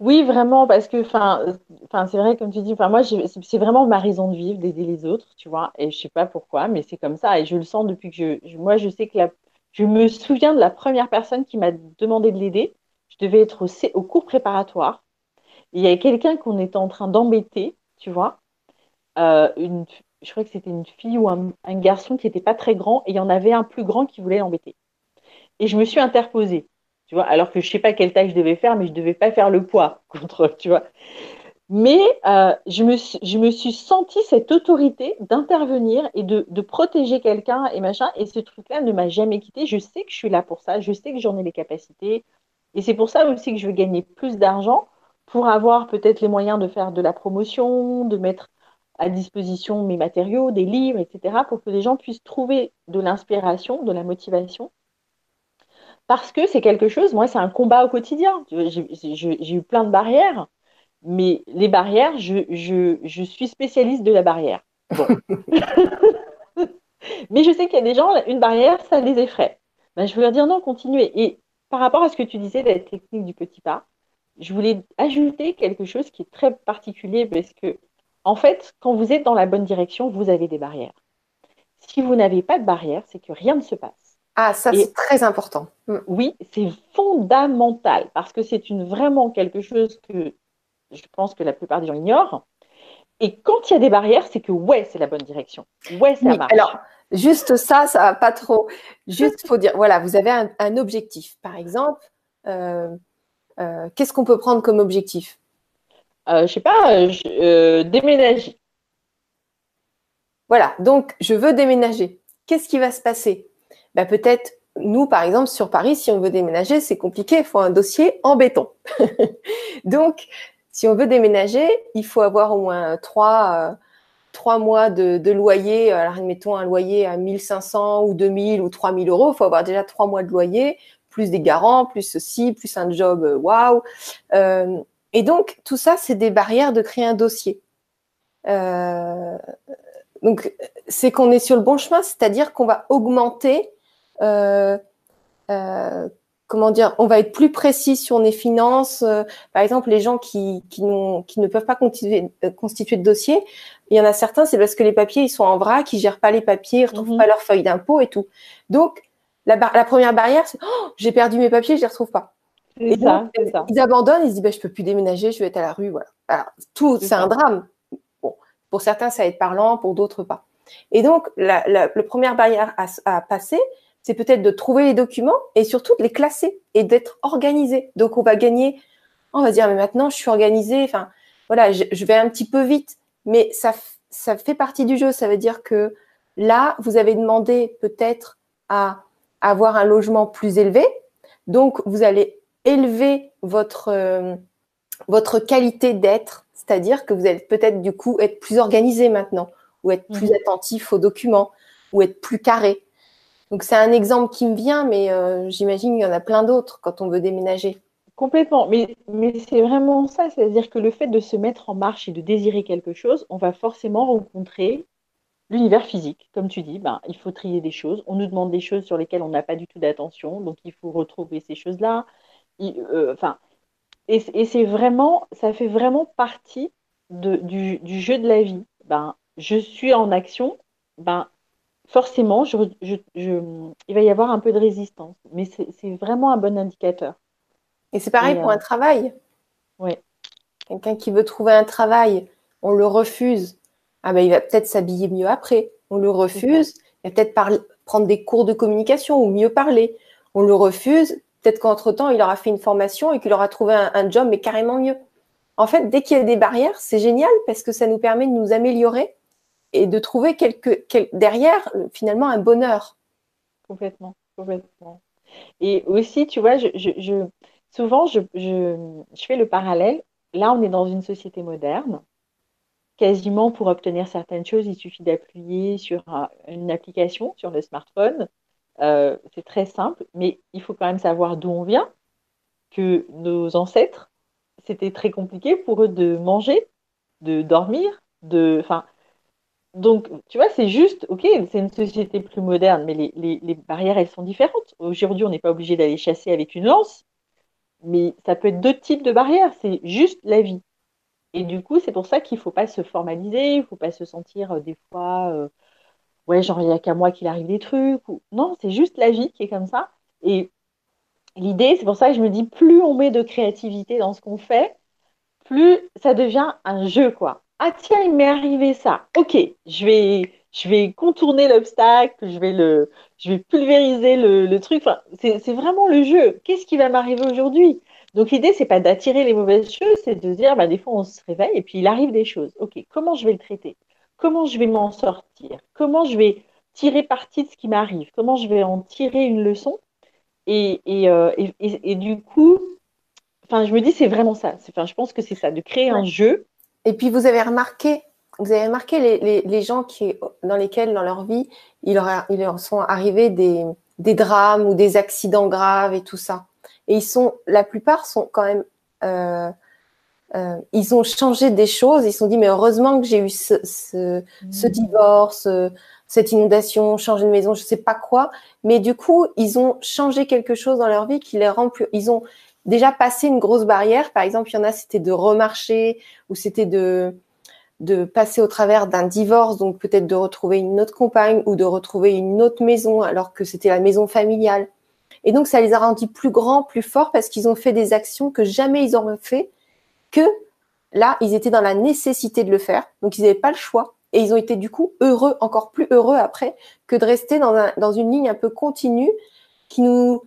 Oui, vraiment, parce que, c'est vrai, comme tu dis, moi, c'est vraiment ma raison de vivre, d'aider les autres, tu vois, et je sais pas pourquoi, mais c'est comme ça, et je le sens depuis que je, moi, je sais que la, je me souviens de la première personne qui m'a demandé de l'aider. Je devais être au, cours préparatoire. il y avait quelqu'un qu'on était en train d'embêter, tu vois, euh, une, je crois que c'était une fille ou un, garçon qui n'était pas très grand, et il y en avait un plus grand qui voulait l'embêter. Et je me suis interposée alors que je sais pas quelle taille je devais faire, mais je devais pas faire le poids contre, tu vois. Mais euh, je, me suis, je me suis sentie cette autorité d'intervenir et de, protéger quelqu'un et machin. Et ce truc-là ne m'a jamais quitté. Je sais que je suis là pour ça. Je sais que j'en ai les capacités. Et c'est pour ça aussi que je veux gagner plus d'argent pour avoir peut-être les moyens de faire de la promotion, de mettre à disposition mes matériaux, des livres, etc., pour que les gens puissent trouver de l'inspiration, de la motivation parce que c'est quelque chose, moi, c'est un combat au quotidien. J'ai eu plein de barrières, mais les barrières, je, suis spécialiste de la barrière. mais je sais qu'il y a des gens, une barrière, ça les effraie. Ben, je veux leur dire non, continuez. Et par rapport à ce que tu disais de la technique du petit pas, je voulais ajouter quelque chose qui est très particulier parce que, en fait, quand vous êtes dans la bonne direction, vous avez des barrières. Si vous n'avez pas de barrières, c'est que rien ne se passe. Ah, ça, c'est très important. Mm. Oui, c'est fondamental parce que c'est une, vraiment quelque chose que je pense que la plupart des gens ignorent. Et quand il y a des barrières, c'est que ouais, c'est la bonne direction. Ouais, ça marche. Alors, juste ça, ça va pas trop. Juste, faut dire, voilà, vous avez un, objectif. Par exemple, euh, euh, qu'est-ce qu'on peut prendre comme objectif? Je sais pas, euh, déménager. Voilà, donc je veux déménager. Qu'est-ce qui va se passer? Bah, peut-être nous, par exemple, sur Paris, si on veut déménager, c'est compliqué, il faut un dossier en béton. Donc, si on veut déménager, il faut avoir au moins trois, euh, trois mois de, loyer. Alors, admettons un loyer à 1500 ou 2000 ou 3000 euros. Il faut avoir déjà trois mois de loyer, plus des garants, plus ceci, plus un job, euh, waouh. Euh, et donc, tout ça, c'est des barrières de créer un dossier. Euh, donc, c'est qu'on est sur le bon chemin, c'est-à-dire qu'on va augmenter euh, euh, comment dire, on va être plus précis sur les finances. Euh, par exemple, les gens qui, qui, qui ne peuvent pas constituer, constituer, de dossier, il y en a certains, c'est parce que les papiers, ils sont en vrac, ils gèrent pas les papiers, ils retrouvent mhm. pas leurs feuilles d'impôt et tout. Donc, la, la première barrière, c'est oh, j'ai perdu mes papiers, je les retrouve pas. Et ça, ça. Ils abandonnent, ils se disent bah, je peux plus déménager, je vais être à la rue, voilà. Alors, tout, c'est un drame. Bon, pour certains, ça va être parlant, pour d'autres pas. Et donc, la, la, la première barrière à, à passer, c'est peut-être de trouver les documents et surtout de les classer et d'être organisé. Donc, on va gagner, on va dire, mais maintenant, je suis organisé. Enfin, voilà, je, vais un petit peu vite, mais ça, ça fait partie du jeu. Ça veut dire que là, vous avez demandé peut-être à avoir un logement plus élevé. Donc, vous allez élever votre, euh, votre qualité d'être, c'est-à-dire que vous allez peut-être du coup être plus organisé maintenant, ou être plus mmh. attentif aux documents, ou être plus carré. Donc c'est un exemple qui me vient, mais euh, j'imagine qu'il y en a plein d'autres quand on veut déménager. Complètement, mais, mais c'est vraiment ça, c'est-à-dire que le fait de se mettre en marche et de désirer quelque chose, on va forcément rencontrer l'univers physique, comme tu dis, ben, il faut trier des choses, on nous demande des choses sur lesquelles on n'a pas du tout d'attention, donc il faut retrouver ces choses-là. Euh, enfin, et, c'est vraiment, ça fait vraiment partie de, du, du, jeu de la vie. Ben, je suis en action, ben, forcément, il va y avoir un peu de résistance. Mais c'est vraiment un bon indicateur. Et c'est pareil pour un travail. Oui. Quelqu'un qui veut trouver un travail, on le refuse. Ah ben, il va peut-être s'habiller mieux après. On le refuse. Il va peut-être prendre des cours de communication ou mieux parler. On le refuse. Peut-être qu'entre-temps, il aura fait une formation et qu'il aura trouvé un, job, mais carrément mieux. En fait, dès qu'il y a des barrières, c'est génial parce que ça nous permet de nous améliorer et de trouver derrière, finalement, un bonheur. Complètement, complètement. Et aussi, tu vois, souvent, je, fais le parallèle. Là, on est dans une société moderne. Quasiment pour obtenir certaines choses, il suffit d'appuyer sur une application sur le smartphone euh, c'est très simple, mais il faut quand même savoir d'où on vient, que nos ancêtres, c'était très compliqué pour eux de manger, de dormir, de... Enfin, donc, tu vois, c'est juste, ok, c'est une société plus moderne, mais les, barrières, elles sont différentes. Aujourd'hui, on n'est pas obligé d'aller chasser avec une lance, mais ça peut être d'autres types de barrières, c'est juste la vie. Et du coup, c'est pour ça qu'il ne faut pas se formaliser, il ne faut pas se sentir euh, des fois euh, ouais, genre, il n'y a qu'à moi qu'il arrive des trucs. Non, c'est juste la vie qui est comme ça. Et l'idée, c'est pour ça que je me dis, plus on met de créativité dans ce qu'on fait, plus ça devient un jeu, quoi. Ah tiens, il m'est arrivé ça. Ok, je vais, contourner l'obstacle, je vais pulvériser le, truc. C'est vraiment le jeu. Qu'est-ce qui va m'arriver aujourd'hui? Donc l'idée, c'est pas d'attirer les mauvaises choses, c'est de dire, bah, des fois, on se réveille et puis il arrive des choses. Ok, comment je vais le traiter? Comment je vais m'en sortir, comment je vais tirer parti de ce qui m'arrive, comment je vais en tirer une leçon? Et, euh, du coup, enfin, je me dis, c'est vraiment ça. Enfin, je pense que c'est ça, de créer un jeu. Et puis, vous avez remarqué, vous avez remarqué les, gens qui, dans lesquels, dans leur vie, il leur, leur sont arrivés des, drames ou des accidents graves et tout ça. Et ils sont, la plupart sont quand même euh, euh, ils ont changé des choses. Ils se sont dit, mais heureusement que j'ai eu ce, ce, ce, mmh. divorce, euh, cette inondation, changer de maison, je sais pas quoi. Mais du coup, ils ont changé quelque chose dans leur vie qui les rend plus. Ils ont déjà passé une grosse barrière. Par exemple, il y en a, c'était de remarcher ou c'était de de passer au travers d'un divorce, donc peut-être de retrouver une autre compagne ou de retrouver une autre maison alors que c'était la maison familiale. Et donc, ça les a rendus plus grands, plus forts parce qu'ils ont fait des actions que jamais ils auraient fait que là, ils étaient dans la nécessité de le faire, donc ils n'avaient pas le choix. Et ils ont été du coup heureux, encore plus heureux après, que de rester dans, un, dans une ligne un peu continue qui nous,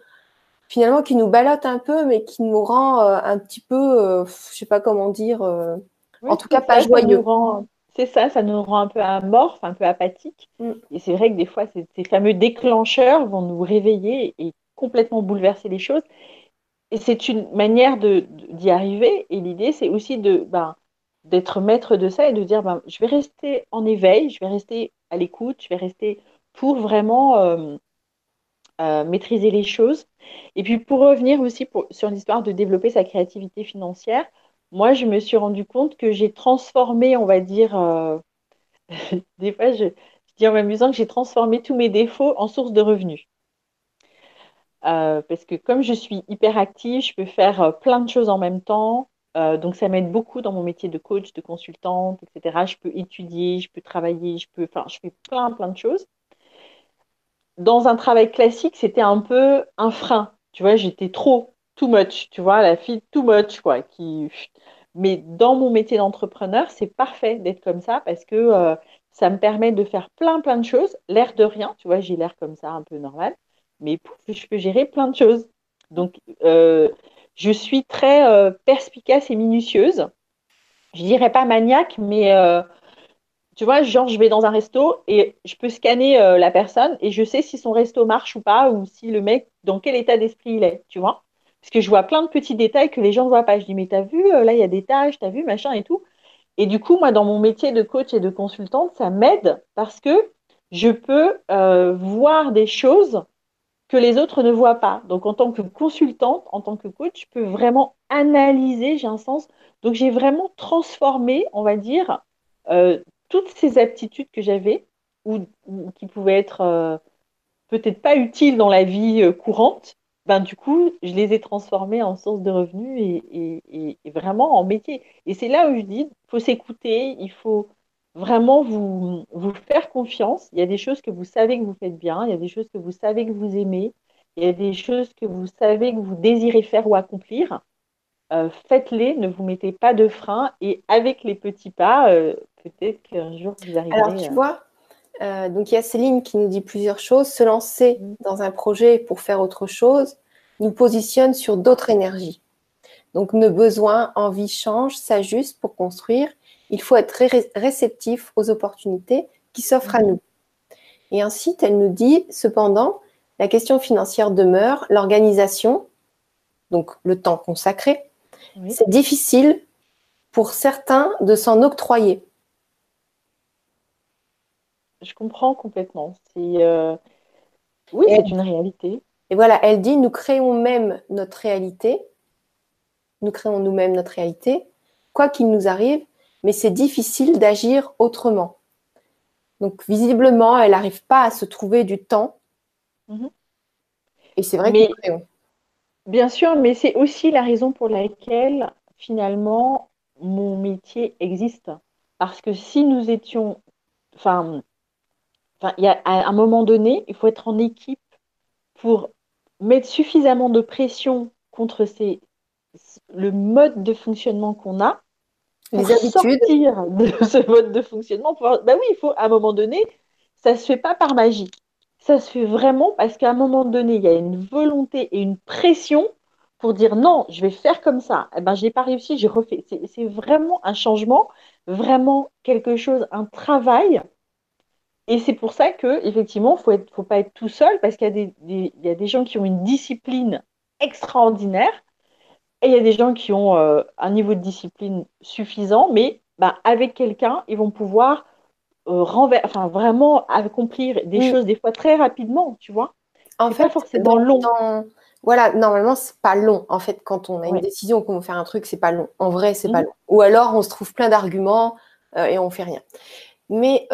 finalement, qui nous ballotte un peu, mais qui nous rend euh, un petit peu, euh, je sais pas comment dire, euh, en tout cas pas joyeux. C'est ça, ça nous rend un peu amorphe, un peu apathique. Mm. Et c'est vrai que des fois, ces fameux déclencheurs vont nous réveiller et complètement bouleverser les choses et c'est une manière d'y arriver. Et l'idée, c'est aussi de ben, d'être maître de ça et de dire ben, je vais rester en éveil, je vais rester à l'écoute, je vais rester pour vraiment euh, euh, maîtriser les choses. Et puis pour revenir aussi sur l'histoire de développer sa créativité financière, moi, je me suis rendu compte que j'ai transformé, on va dire, euh, des fois, je, je dis en m'amusant que j'ai transformé tous mes défauts en source de revenus. Euh, parce que comme je suis hyper active, je peux faire euh, plein de choses en même temps. Euh, donc ça m'aide beaucoup dans mon métier de coach, de consultante, etc. Je peux étudier, je peux travailler, je peux, enfin, je fais plein, plein de choses. Dans un travail classique, c'était un peu un frein. Tu vois, j'étais trop, too much. Tu vois, la fille too much, quoi. Mais dans mon métier d'entrepreneur, c'est parfait d'être comme ça parce que ça me permet de faire plein, plein de choses. L'air de rien, tu vois, j'ai l'air comme ça, un peu normal mais je peux gérer plein de choses. Donc, euh, je suis très euh, perspicace et minutieuse. Je dirais pas maniaque, mais euh, tu vois, genre, je vais dans un resto et je peux scanner la personne et je sais si son resto marche ou pas, ou si le mec, dans quel état d'esprit il est, tu vois. Parce que je vois plein de petits détails que les gens ne voient pas. Je dis, mais t'as vu, là, il y a des tâches, t'as vu, machin et tout. Et du coup, moi, dans mon métier de coach et de consultante, ça m'aide parce que je peux voir des choses que les autres ne voient pas. Donc en tant que consultante, en tant que coach, je peux vraiment analyser, j'ai un sens. Donc j'ai vraiment transformé, on va dire, euh, toutes ces aptitudes que j'avais ou, qui pouvaient être euh, peut-être pas utiles dans la vie euh, courante. Ben, du coup, je les ai transformées en source de revenus et, vraiment en métier. Et c'est là où je dis, il faut s'écouter, il faut vraiment vous, vous faire confiance. Il y a des choses que vous savez que vous faites bien, il y a des choses que vous savez que vous aimez, il y a des choses que vous savez que vous désirez faire ou accomplir. Euh, faites-les, ne vous mettez pas de frein et avec les petits pas, euh, peut-être qu'un jour vous arriverez. Alors tu vois, donc il y a Céline qui nous dit plusieurs choses. Se lancer mm. dans un projet pour faire autre chose nous positionne sur d'autres énergies. Donc nos besoins, envie changent, s'ajustent pour construire. Il faut être réceptif aux opportunités qui s'offrent à mm. nous. Et ensuite, elle nous dit, cependant, la question financière demeure, l'organisation, donc le temps consacré, c'est difficile pour certains de s'en octroyer. Je comprends complètement. Euh, oui, c'est une réalité. Et voilà, elle dit, nous créons même notre réalité, nous créons nous-mêmes notre réalité, quoi qu'il nous arrive, mais c'est difficile d'agir autrement. Donc visiblement, elle n'arrive pas à se trouver du temps. Mhm. Et c'est vrai que. Bien sûr, mais c'est aussi la raison pour laquelle finalement mon métier existe. Parce que si nous étions, enfin, y a, à un moment donné, il faut être en équipe pour mettre suffisamment de pression contre ces, le mode de fonctionnement qu'on a, les habitudes, sortir de ce mode de fonctionnement. Pour... Bah oui, il faut à un moment donné, ça se fait pas par magie ça se fait vraiment parce qu'à un moment donné, il y a une volonté et une pression pour dire non, je vais faire comme ça. Eh ben, je n'ai pas réussi, j'ai refait. C'est vraiment un changement, vraiment quelque chose, un travail. Et c'est pour ça que effectivement, faut faut pas être tout seul parce qu'il y a des gens qui ont une discipline extraordinaire et il y a des gens qui ont euh, un niveau de discipline suffisant, mais bah, avec quelqu'un, ils vont pouvoir euh, enfin vraiment accomplir des mm. choses des fois très rapidement, tu vois. En fait, forcément long. Voilà, normalement c'est pas long. En fait, quand on a une décision qu'on veut faire un truc, c'est pas long. En vrai, c'est pas mm. long. Ou alors on se trouve plein d'arguments euh, et on fait rien. Mais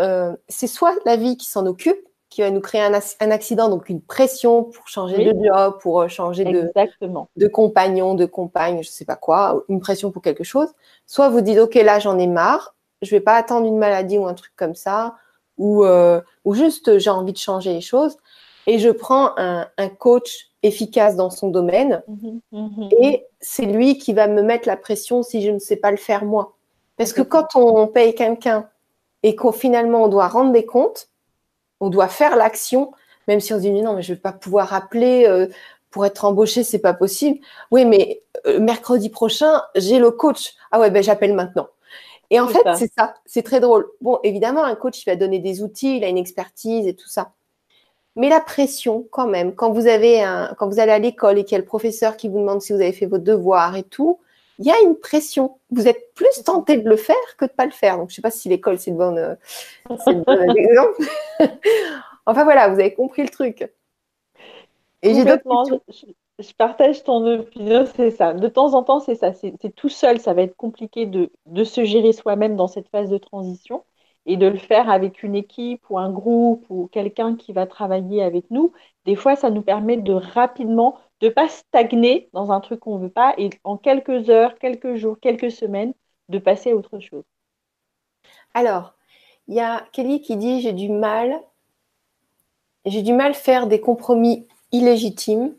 c'est soit la vie qui s'en occupe, qui va nous créer un, accident, donc une pression pour changer de job, pour changer de, de compagnon, de compagne, je sais pas quoi, une pression pour quelque chose. Soit vous dites, OK, là, j'en ai marre, je vais pas attendre une maladie ou un truc comme ça, ou, euh, ou juste j'ai envie de changer les choses. Et je prends un, un coach efficace dans son domaine mhm, mhm. et c'est lui qui va me mettre la pression si je ne sais pas le faire moi. Parce que quand on paye quelqu'un et qu'au finalement on doit rendre des comptes, on doit faire l'action, même si on se dit non mais je vais pas pouvoir appeler euh, pour être embauché, c'est pas possible. Oui, mais euh, mercredi prochain j'ai le coach. Ah ouais ben j'appelle maintenant. Et en fait, c'est ça, c'est très drôle. Bon, évidemment, un coach, il va donner des outils, il a une expertise et tout ça. Mais la pression, quand même, quand vous avez un, quand vous allez à l'école et qu'il y a le professeur qui vous demande si vous avez fait votre devoir et tout, il y a une pression. Vous êtes plus tenté de le faire que de pas le faire. Donc, je sais pas si l'école c'est le bon, exemple. enfin voilà, vous avez compris le truc. Et j'ai je partage ton opinion, c'est ça. De temps en temps, c'est ça. C'est tout seul, ça va être compliqué de, se gérer soi-même dans cette phase de transition et de le faire avec une équipe ou un groupe ou quelqu'un qui va travailler avec nous. Des fois, ça nous permet de rapidement, de ne pas stagner dans un truc qu'on ne veut pas et en quelques heures, quelques jours, quelques semaines, de passer à autre chose. Alors, il y a Kelly qui dit j'ai du mal, j'ai du mal à faire des compromis illégitimes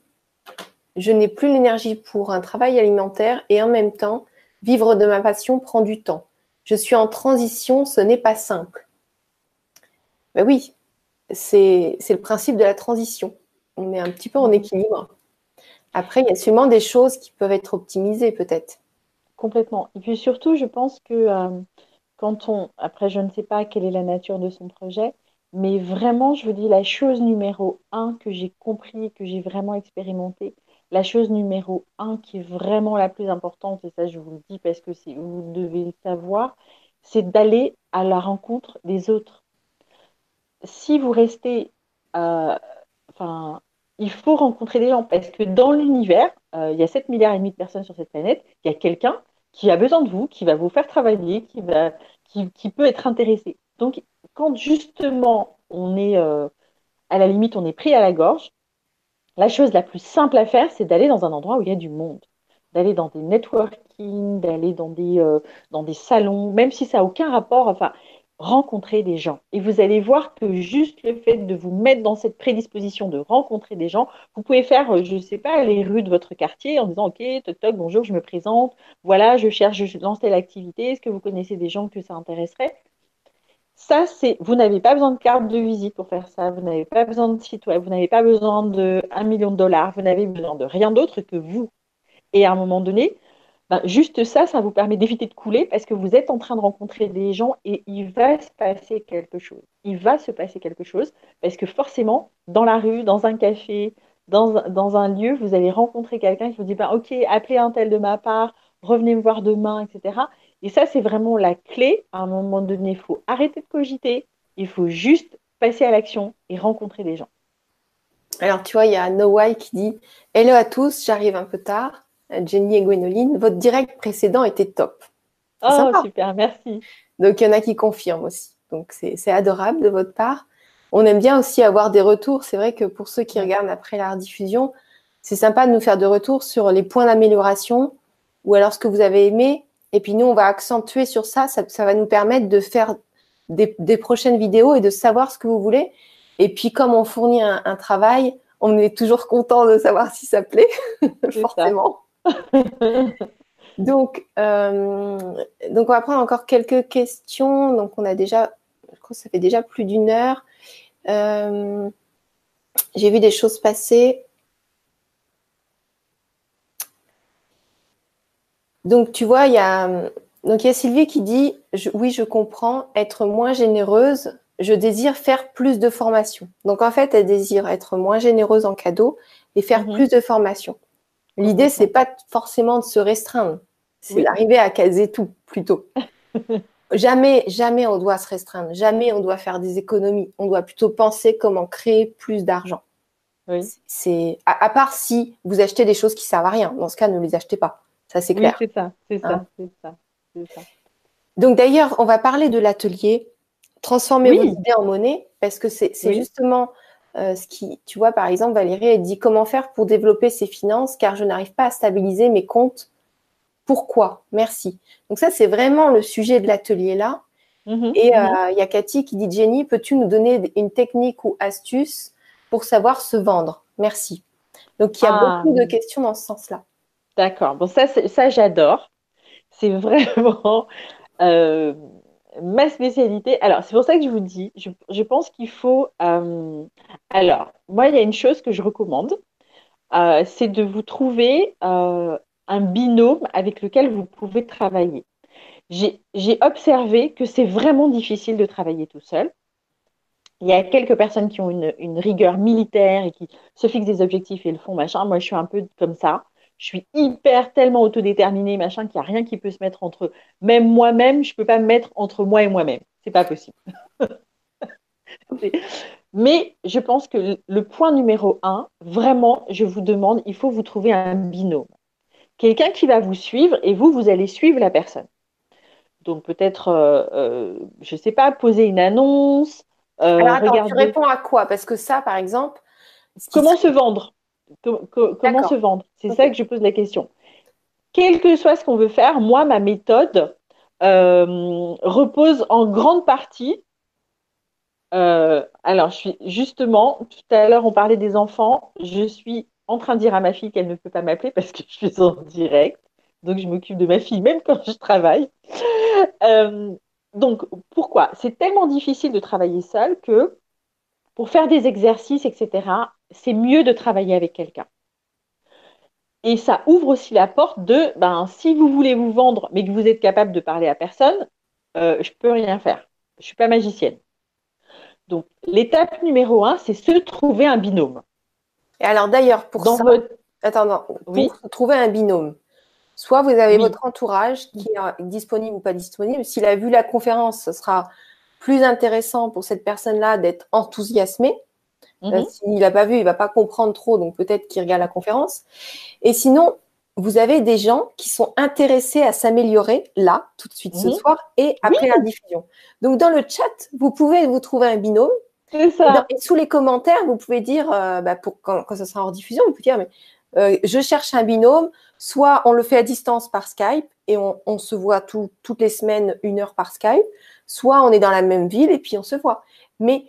je n'ai plus l'énergie pour un travail alimentaire et en même temps, vivre de ma passion prend du temps. Je suis en transition, ce n'est pas simple. Ben oui, c'est le principe de la transition. On est un petit peu en équilibre. Après, il y a sûrement des choses qui peuvent être optimisées peut-être. Complètement. Et puis surtout, je pense que euh, quand on, après, je ne sais pas quelle est la nature de son projet, mais vraiment, je vous dis, la chose numéro un que j'ai compris, que j'ai vraiment expérimenté, la chose numéro un qui est vraiment la plus importante, et ça je vous le dis parce que vous devez le savoir, c'est d'aller à la rencontre des autres. Si vous restez, euh, enfin, il faut rencontrer des gens parce que dans l'univers, euh, il y a 7 milliards et demi de personnes sur cette planète, il y a quelqu'un qui a besoin de vous, qui va vous faire travailler, qui, va, qui, peut être intéressé. Donc, quand justement on est, euh, à la limite, on est pris à la gorge, la chose la plus simple à faire, c'est d'aller dans un endroit où il y a du monde, d'aller dans des networking, d'aller dans des, euh, dans des salons, même si ça n'a aucun rapport. Enfin, rencontrer des gens. Et vous allez voir que juste le fait de vous mettre dans cette prédisposition de rencontrer des gens, vous pouvez faire, euh, je ne sais pas, les rues de votre quartier en disant, OK, toc, toc, bonjour, je me présente, voilà, je cherche, je lance telle activité, est-ce que vous connaissez des gens que ça intéresserait? Ça, c'est, vous n'avez pas besoin de carte de visite pour faire ça, vous n'avez pas besoin de site web, vous n'avez pas besoin de 1 million de dollars, vous n'avez besoin de rien d'autre que vous. Et à un moment donné, ben, juste ça, ça vous permet d'éviter de couler parce que vous êtes en train de rencontrer des gens et il va se passer quelque chose. Il va se passer quelque chose parce que forcément, dans la rue, dans un café, dans, un lieu, vous allez rencontrer quelqu'un qui vous dit ben, Ok, appelez un tel de ma part, revenez me voir demain, etc. Et ça, c'est vraiment la clé. À un moment donné, il faut arrêter de cogiter, il faut juste passer à l'action et rencontrer des gens. Alors, tu vois, il y a Noah qui dit Hello à tous, j'arrive un peu tard. Jenny et Gwénoline, votre direct précédent était top. Oh, super, merci. Donc, il y en a qui confirment aussi. Donc, c'est adorable de votre part. On aime bien aussi avoir des retours. C'est vrai que pour ceux qui regardent après la rediffusion, c'est sympa de nous faire des retours sur les points d'amélioration ou alors ce que vous avez aimé. Et puis, nous, on va accentuer sur ça. Ça, va nous permettre de faire des, prochaines vidéos et de savoir ce que vous voulez. Et puis, comme on fournit un, travail, on est toujours content de savoir si ça plaît, forcément. donc, euh, donc, on va prendre encore quelques questions. Donc, on a déjà, je crois que ça fait déjà plus d'une heure. Euh, j'ai vu des choses passer. Donc, tu vois, il y a, donc, il y a Sylvie qui dit Oui, je comprends, être moins généreuse, je désire faire plus de formation. Donc, en fait, elle désire être moins généreuse en cadeau et faire mhm. plus de formation. L'idée, c'est pas forcément de se restreindre, c'est d'arriver à caser tout plutôt. jamais, jamais on doit se restreindre, jamais on doit faire des économies. On doit plutôt penser comment créer plus d'argent. C'est à, part si vous achetez des choses qui servent à rien. Dans ce cas, ne les achetez pas. Ça, c'est clair. c'est ça, c'est ça, hein c'est ça, ça, Donc d'ailleurs, on va parler de l'atelier transformer vos idées en monnaie parce que c'est justement euh, ce qui, tu vois, par exemple, Valérie, elle dit comment faire pour développer ses finances car je n'arrive pas à stabiliser mes comptes. Pourquoi? Merci. Donc ça, c'est vraiment le sujet de l'atelier là. Mhm, Et euh, mhm. il y a Cathy qui dit Jenny, peux-tu nous donner une technique ou astuce pour savoir se vendre? Merci. Donc il y a ah. beaucoup de questions dans ce sens-là. D'accord. Bon, ça, ça j'adore. C'est vraiment. Euh, ma spécialité, alors c'est pour ça que je vous dis, je, pense qu'il faut. Euh, alors, moi, il y a une chose que je recommande, euh, c'est de vous trouver euh, un binôme avec lequel vous pouvez travailler. J'ai observé que c'est vraiment difficile de travailler tout seul. Il y a quelques personnes qui ont une, une, rigueur militaire et qui se fixent des objectifs et le font, machin. Moi, je suis un peu comme ça je suis hyper tellement autodéterminée, machin, qu'il n'y a rien qui peut se mettre entre même moi-même, je ne peux pas me mettre entre moi et moi-même. C'est pas possible. Mais je pense que le point numéro un, vraiment, je vous demande, il faut vous trouver un binôme. Quelqu'un qui va vous suivre et vous, vous allez suivre la personne. Donc peut-être, euh, euh, je ne sais pas, poser une annonce. Euh, Alors attends, tu réponds à quoi? Parce que ça, par exemple. Comment se vendre? Comment se vendre? C'est ça que je pose la question. Quel que soit ce qu'on veut faire, moi, ma méthode euh, repose en grande partie. Euh, alors, je suis justement, tout à l'heure, on parlait des enfants. Je suis en train de dire à ma fille qu'elle ne peut pas m'appeler parce que je suis en direct. Donc, je m'occupe de ma fille même quand je travaille. Euh, donc, pourquoi? C'est tellement difficile de travailler seul que pour faire des exercices, etc., c'est mieux de travailler avec quelqu'un. Et ça ouvre aussi la porte de, ben, si vous voulez vous vendre, mais que vous êtes capable de parler à personne, euh, je ne peux rien faire. Je ne suis pas magicienne. Donc, l'étape numéro un, c'est se trouver un binôme. Et alors, d'ailleurs, pour ça, Attends, pour trouver un binôme, soit vous avez votre entourage qui est disponible ou pas disponible. S'il a vu la conférence, ce sera plus intéressant pour cette personne-là d'être enthousiasmée. Euh, mhm. S'il n'a pas vu, il va pas comprendre trop, donc peut-être qu'il regarde la conférence. Et sinon, vous avez des gens qui sont intéressés à s'améliorer là, tout de suite ce mhm. soir, et après la diffusion. Donc dans le chat, vous pouvez vous trouver un binôme. Ça. Et, sous les commentaires, vous pouvez dire, euh, bah, pour quand, quand, ça sera en diffusion, vous pouvez dire, mais euh, je cherche un binôme. Soit on le fait à distance par Skype et on, on se voit toutes les semaines une heure par Skype soit on est dans la même ville et puis on se voit. Mais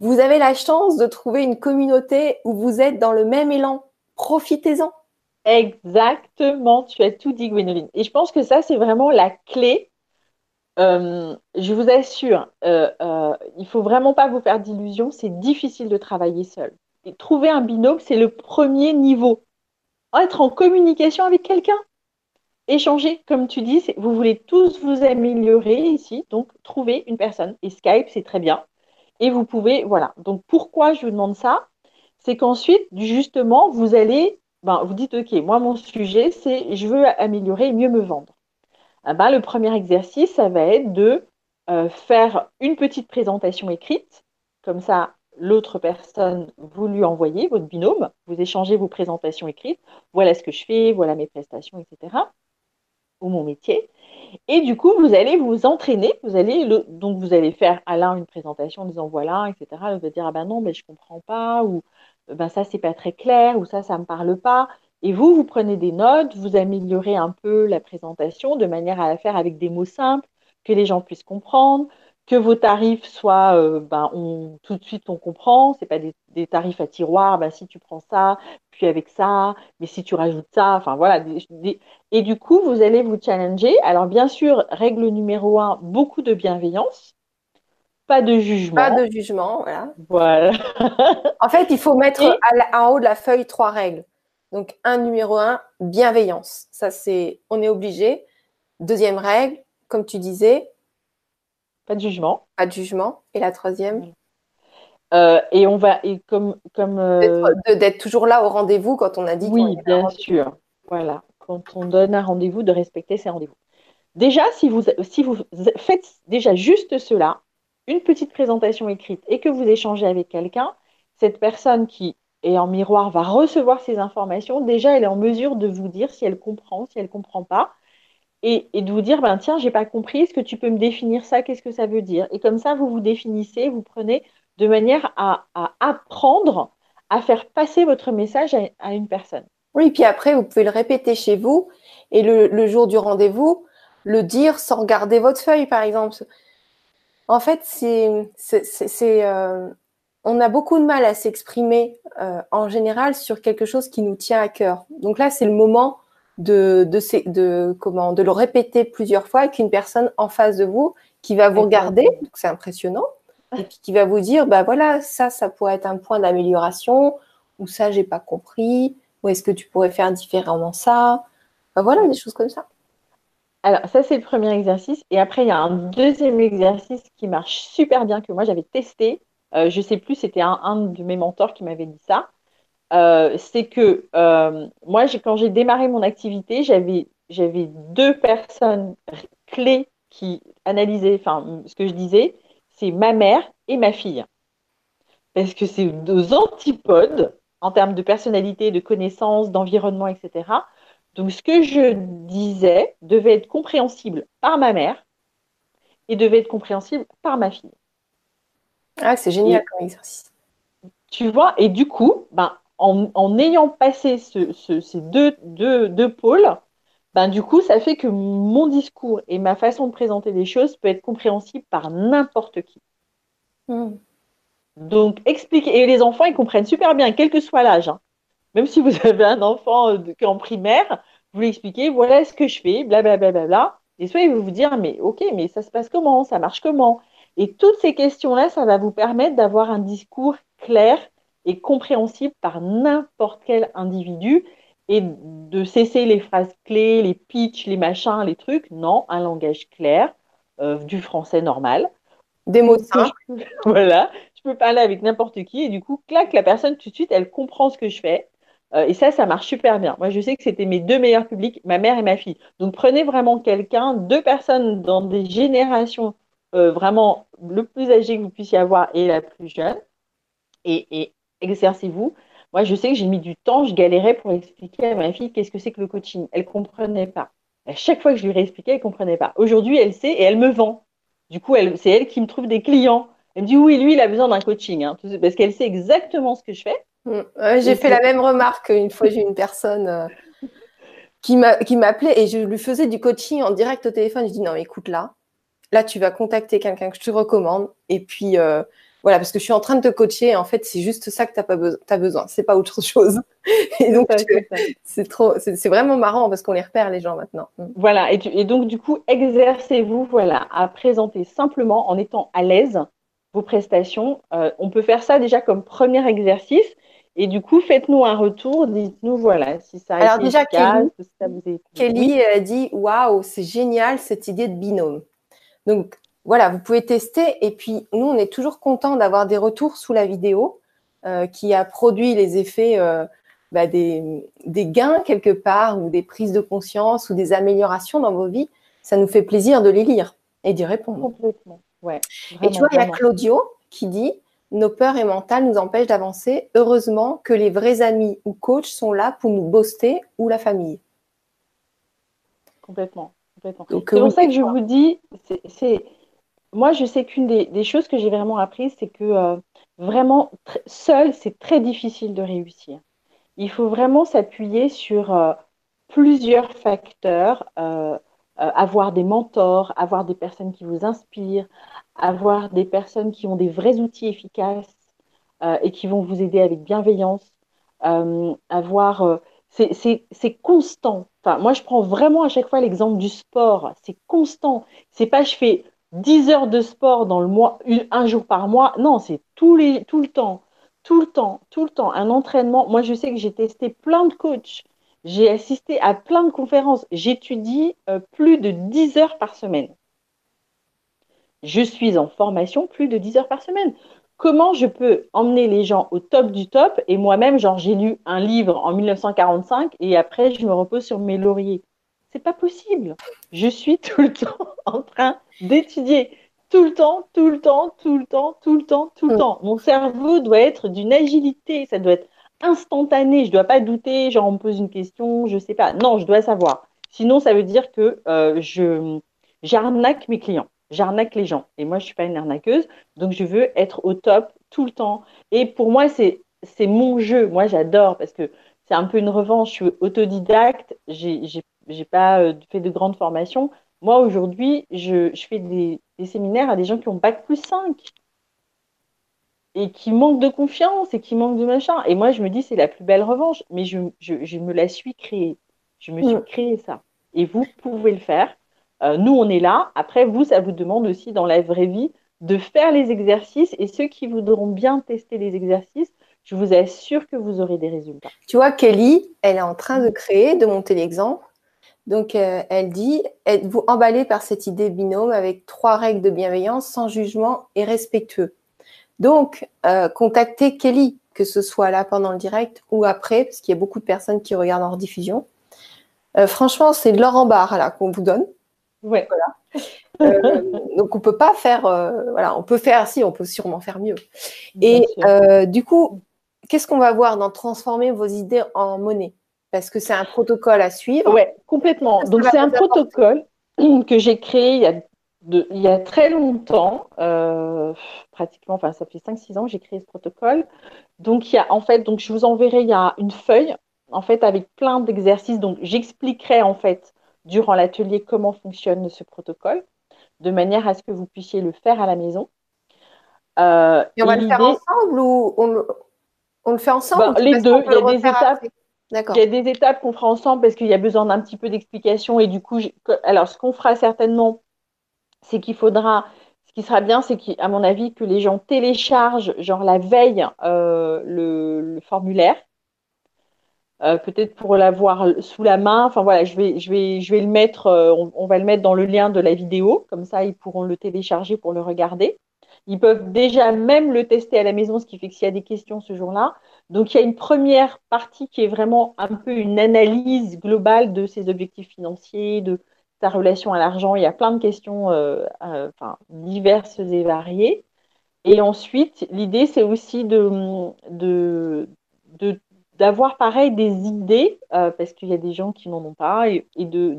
vous avez la chance de trouver une communauté où vous êtes dans le même élan. Profitez-en. Exactement, tu as tout dit, Gwénoline. Et je pense que ça, c'est vraiment la clé. Euh, je vous assure, euh, euh, il ne faut vraiment pas vous faire d'illusions. C'est difficile de travailler seul. Et trouver un binôme, c'est le premier niveau. Être en communication avec quelqu'un. Échanger, comme tu dis, vous voulez tous vous améliorer ici, donc trouver une personne. Et Skype, c'est très bien. Et vous pouvez, voilà. Donc pourquoi je vous demande ça? C'est qu'ensuite, justement, vous allez ben, vous dites, OK, moi, mon sujet, c'est je veux améliorer mieux me vendre. Ah ben, le premier exercice, ça va être de euh, faire une petite présentation écrite. Comme ça, l'autre personne, vous lui envoyez votre binôme, vous échangez vos présentations écrites. Voilà ce que je fais, voilà mes prestations, etc. Ou mon métier. Et du coup, vous allez vous entraîner. Vous allez donc vous allez faire à l'un une présentation en disant voilà, etc. Vous allez dire ah ben non, mais je comprends pas ou ben ça c'est pas très clair ou ça ça me parle pas. Et vous, vous prenez des notes, vous améliorez un peu la présentation de manière à la faire avec des mots simples que les gens puissent comprendre, que vos tarifs soient, euh, ben, on, tout de suite on comprend, c'est pas des, tarifs à tiroir, ben, si tu prends ça, puis avec ça, mais si tu rajoutes ça, enfin voilà. et du coup, vous allez vous challenger. Alors bien sûr, règle numéro un, beaucoup de bienveillance. Pas de jugement. Pas de jugement, voilà. Voilà. en fait, il faut mettre en haut de la feuille trois règles. Donc, un numéro un, bienveillance. Ça, c'est, on est obligé. Deuxième règle, comme tu disais. Pas de jugement. Pas de jugement. Et la troisième? Euh, et on va, et comme, comme euh, d'être toujours là au rendez-vous quand on a dit. Oui, bien sûr. Voilà, quand on donne un rendez-vous, de respecter ses rendez-vous. Déjà, si vous, si vous faites déjà juste cela, une petite présentation écrite et que vous échangez avec quelqu'un, cette personne qui est en miroir va recevoir ces informations. Déjà, elle est en mesure de vous dire si elle comprend, si elle ne comprend pas. Et, de vous dire, ben, tiens, j'ai pas compris, est-ce que tu peux me définir ça Qu'est-ce que ça veut dire? Et comme ça, vous vous définissez, vous prenez de manière à, apprendre à faire passer votre message à, une personne. Oui, puis après, vous pouvez le répéter chez vous et le jour du rendez-vous, le dire sans regarder votre feuille, par exemple. En fait, euh, on a beaucoup de mal à s'exprimer euh, en général sur quelque chose qui nous tient à cœur. Donc là, c'est le moment de, de, comment, de le répéter plusieurs fois avec une personne en face de vous qui va vous regarder, c'est impressionnant, et puis qui va vous dire, bah voilà, ça, ça pourrait être un point d'amélioration, ou ça, j'ai pas compris, ou est-ce que tu pourrais faire différemment ça, bah voilà, des choses comme ça. Alors, ça, c'est le premier exercice. Et après, il y a un deuxième exercice qui marche super bien, que moi, j'avais testé. Euh, je ne sais plus, c'était un, de mes mentors qui m'avait dit ça. Euh, c'est que euh, moi, quand j'ai démarré mon activité, j'avais, deux personnes clés qui analysaient enfin, ce que je disais. C'est ma mère et ma fille. Parce que c'est deux antipodes en termes de personnalité, de connaissances, d'environnement, etc. Donc, ce que je disais devait être compréhensible par ma mère et devait être compréhensible par ma fille. Ah, c'est génial comme exercice. Tu vois, et du coup, ben, en, ayant passé ces deux, deux, pôles, ben, du coup, ça fait que mon discours et ma façon de présenter les choses peut être compréhensible par n'importe qui. Hmm. Donc, expliquer. Et les enfants, ils comprennent super bien, quel que soit l'âge. Hein. Même si vous avez un enfant euh, en primaire, vous lui expliquez, voilà ce que je fais, blablabla. Bla, bla, bla, et soit il va vous dire, mais ok, mais ça se passe comment? Ça marche comment? Et toutes ces questions-là, ça va vous permettre d'avoir un discours clair et compréhensible par n'importe quel individu et de cesser les phrases clés, les pitchs, les machins, les trucs. Non, un langage clair, euh, du français normal. Des mots simples. voilà, je peux parler avec n'importe qui et du coup, clac, la personne tout de suite, elle comprend ce que je fais. Euh, et ça, ça marche super bien. Moi, je sais que c'était mes deux meilleurs publics, ma mère et ma fille. Donc, prenez vraiment quelqu'un, deux personnes dans des générations euh, vraiment le plus âgé que vous puissiez avoir et la plus jeune, et, exercez-vous. Moi, je sais que j'ai mis du temps, je galérais pour expliquer à ma fille qu'est-ce que c'est que le coaching. Elle ne comprenait pas. À chaque fois que je lui réexpliquais, elle ne comprenait pas. Aujourd'hui, elle sait et elle me vend. Du coup, c'est elle qui me trouve des clients. Elle me dit oui, lui, il a besoin d'un coaching, hein, parce qu'elle sait exactement ce que je fais. Mm. j'ai fait la même remarque une fois, j'ai une personne euh, qui m'appelait et je lui faisais du coaching en direct au téléphone. Je dis non, écoute là, là, tu vas contacter quelqu'un que je te recommande. Et puis, euh, voilà, parce que je suis en train de te coacher. en fait, c'est juste ça que tu as, pas besoin, as besoin. C'est pas autre chose. Et donc, c'est trop, c'est vraiment marrant parce qu'on les repère, les gens, maintenant. Mm. Voilà. Et, et donc, du coup, exercez-vous, voilà, à présenter simplement en étant à l'aise vos prestations. Euh, on peut faire ça déjà comme premier exercice. Et du coup, faites-nous un retour, dites-nous voilà si ça a Alors déjà, Kelly, Kelly a dit waouh, c'est génial cette idée de binôme. Donc voilà, vous pouvez tester. Et puis nous, on est toujours content d'avoir des retours sous la vidéo euh, qui a produit les effets euh, bah, des, des, gains quelque part ou des prises de conscience ou des améliorations dans vos vies. Ça nous fait plaisir de les lire et d'y répondre. Complètement. Ouais, et tu vois, il y a Claudio qui dit nos peurs et mentales nous empêchent d'avancer. Heureusement que les vrais amis ou coachs sont là pour nous booster ou la famille. Complètement. complètement. C'est pour ça que je vous dis, c'est, moi je sais qu'une des, choses que j'ai vraiment apprises, c'est que euh, vraiment seul, c'est très difficile de réussir. Il faut vraiment s'appuyer sur euh, plusieurs facteurs. Euh, avoir des mentors, avoir des personnes qui vous inspirent, avoir des personnes qui ont des vrais outils efficaces et qui vont vous aider avec bienveillance, avoir... C'est constant. Enfin, moi, je prends vraiment à chaque fois l'exemple du sport. C'est constant. C'est pas je fais 10 heures de sport dans le mois, un jour par mois. Non, c'est tout, le temps. Tout le temps, tout le temps. Un entraînement. Moi, je sais que j'ai testé plein de coachs. J'ai assisté à plein de conférences. J'étudie plus de 10 heures par semaine je suis en formation plus de 10 heures par semaine. Comment je peux emmener les gens au top du top et moi-même, genre, j'ai lu un livre en 1945 et après, je me repose sur mes lauriers? C'est pas possible. Je suis tout le temps en train d'étudier. Tout le temps, tout le temps, tout le temps, tout le temps, tout le mm. temps. Mon cerveau doit être d'une agilité, ça doit être instantané. Je ne dois pas douter, genre on me pose une question, je ne sais pas. Non, je dois savoir. Sinon, ça veut dire que euh, je j'arnaque mes clients j'arnaque les gens. Et moi, je ne suis pas une arnaqueuse, donc je veux être au top tout le temps. Et pour moi, c'est mon jeu. Moi, j'adore parce que c'est un peu une revanche. Je suis autodidacte, j'ai n'ai pas euh, fait de grandes formations. Moi, aujourd'hui, je, je, fais des, des, séminaires à des gens qui ont bac plus 5 et qui manquent de confiance et qui manquent de machin. Et moi, je me dis, c'est la plus belle revanche. Mais je, je, je, me la suis créée. Je me suis mm. créée ça. Et vous pouvez le faire. Euh, nous, on est là. Après, vous, ça vous demande aussi dans la vraie vie de faire les exercices. Et ceux qui voudront bien tester les exercices, je vous assure que vous aurez des résultats. Tu vois, Kelly, elle est en train de créer, de monter l'exemple. Donc, euh, elle dit Êtes-vous emballé par cette idée binôme avec trois règles de bienveillance, sans jugement et respectueux? Donc, euh, contactez Kelly, que ce soit là pendant le direct ou après, parce qu'il y a beaucoup de personnes qui regardent en rediffusion. franchement, c'est de l'or en barre là qu'on vous donne. Ouais. Euh, donc on peut pas faire, euh, voilà, on peut faire, si, on peut sûrement faire mieux. Et euh, du coup, qu'est-ce qu'on va voir dans transformer vos idées en monnaie? Parce que c'est un protocole à suivre. Oui, complètement. Donc c'est un protocole que j'ai créé il y a, il y a très longtemps, pratiquement, enfin ça fait 5-6 ans que j'ai créé ce protocole. Donc il y a en fait, donc je vous enverrai, il y a une feuille en fait avec plein d'exercices. Donc j'expliquerai en fait durant l'atelier comment fonctionne ce protocole, de manière à ce que vous puissiez le faire à la maison. Euh, et on va le faire ensemble ou on, le fait ensemble? Bah, Les deux, il y a des étapes. Il y a des étapes qu'on fera ensemble parce qu'il y a besoin d'un petit peu d'explication et du coup, alors ce qu'on fera certainement, c'est qu'il faudra, ce qui sera bien, c'est qu'à mon avis que les gens téléchargent genre la veille euh, le, formulaire euh, peut-être pour l'avoir sous la main. Enfin voilà, je vais, je vais, je vais le mettre, euh, on, va le mettre dans le lien de la vidéo, comme ça ils pourront le télécharger pour le regarder. Ils peuvent déjà même le tester à la maison, ce qui fait que s'il y a des questions ce jour-là. Donc il y a une première partie qui est vraiment un peu une analyse globale de ses objectifs financiers, de sa relation à l'argent. Il y a plein de questions euh, enfin, diverses et variées. Et ensuite, l'idée, c'est aussi de, de, de d'avoir pareil des idées, euh, parce qu'il y a des gens qui n'en ont pas, et, de,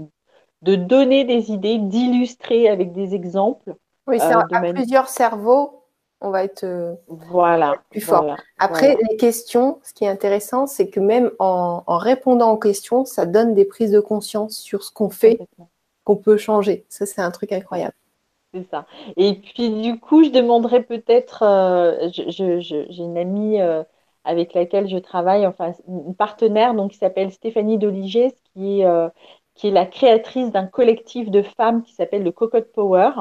de donner des idées, d'illustrer avec des exemples. Oui, c'est euh, à plusieurs cerveaux, on va être euh, voilà, plus fort. Après, les questions, ce qui est intéressant, c'est que même en, répondant aux questions, ça donne des prises de conscience sur ce qu'on fait, qu'on peut changer. Ça, c'est un truc incroyable. C'est ça. Et puis du coup, je demanderais peut-être, euh, j'ai une amie euh, avec laquelle je travaille, enfin une partenaire, donc qui s'appelle Stéphanie Doligé, qui est, euh, qui est la créatrice d'un collectif de femmes qui s'appelle le Cocotte Power.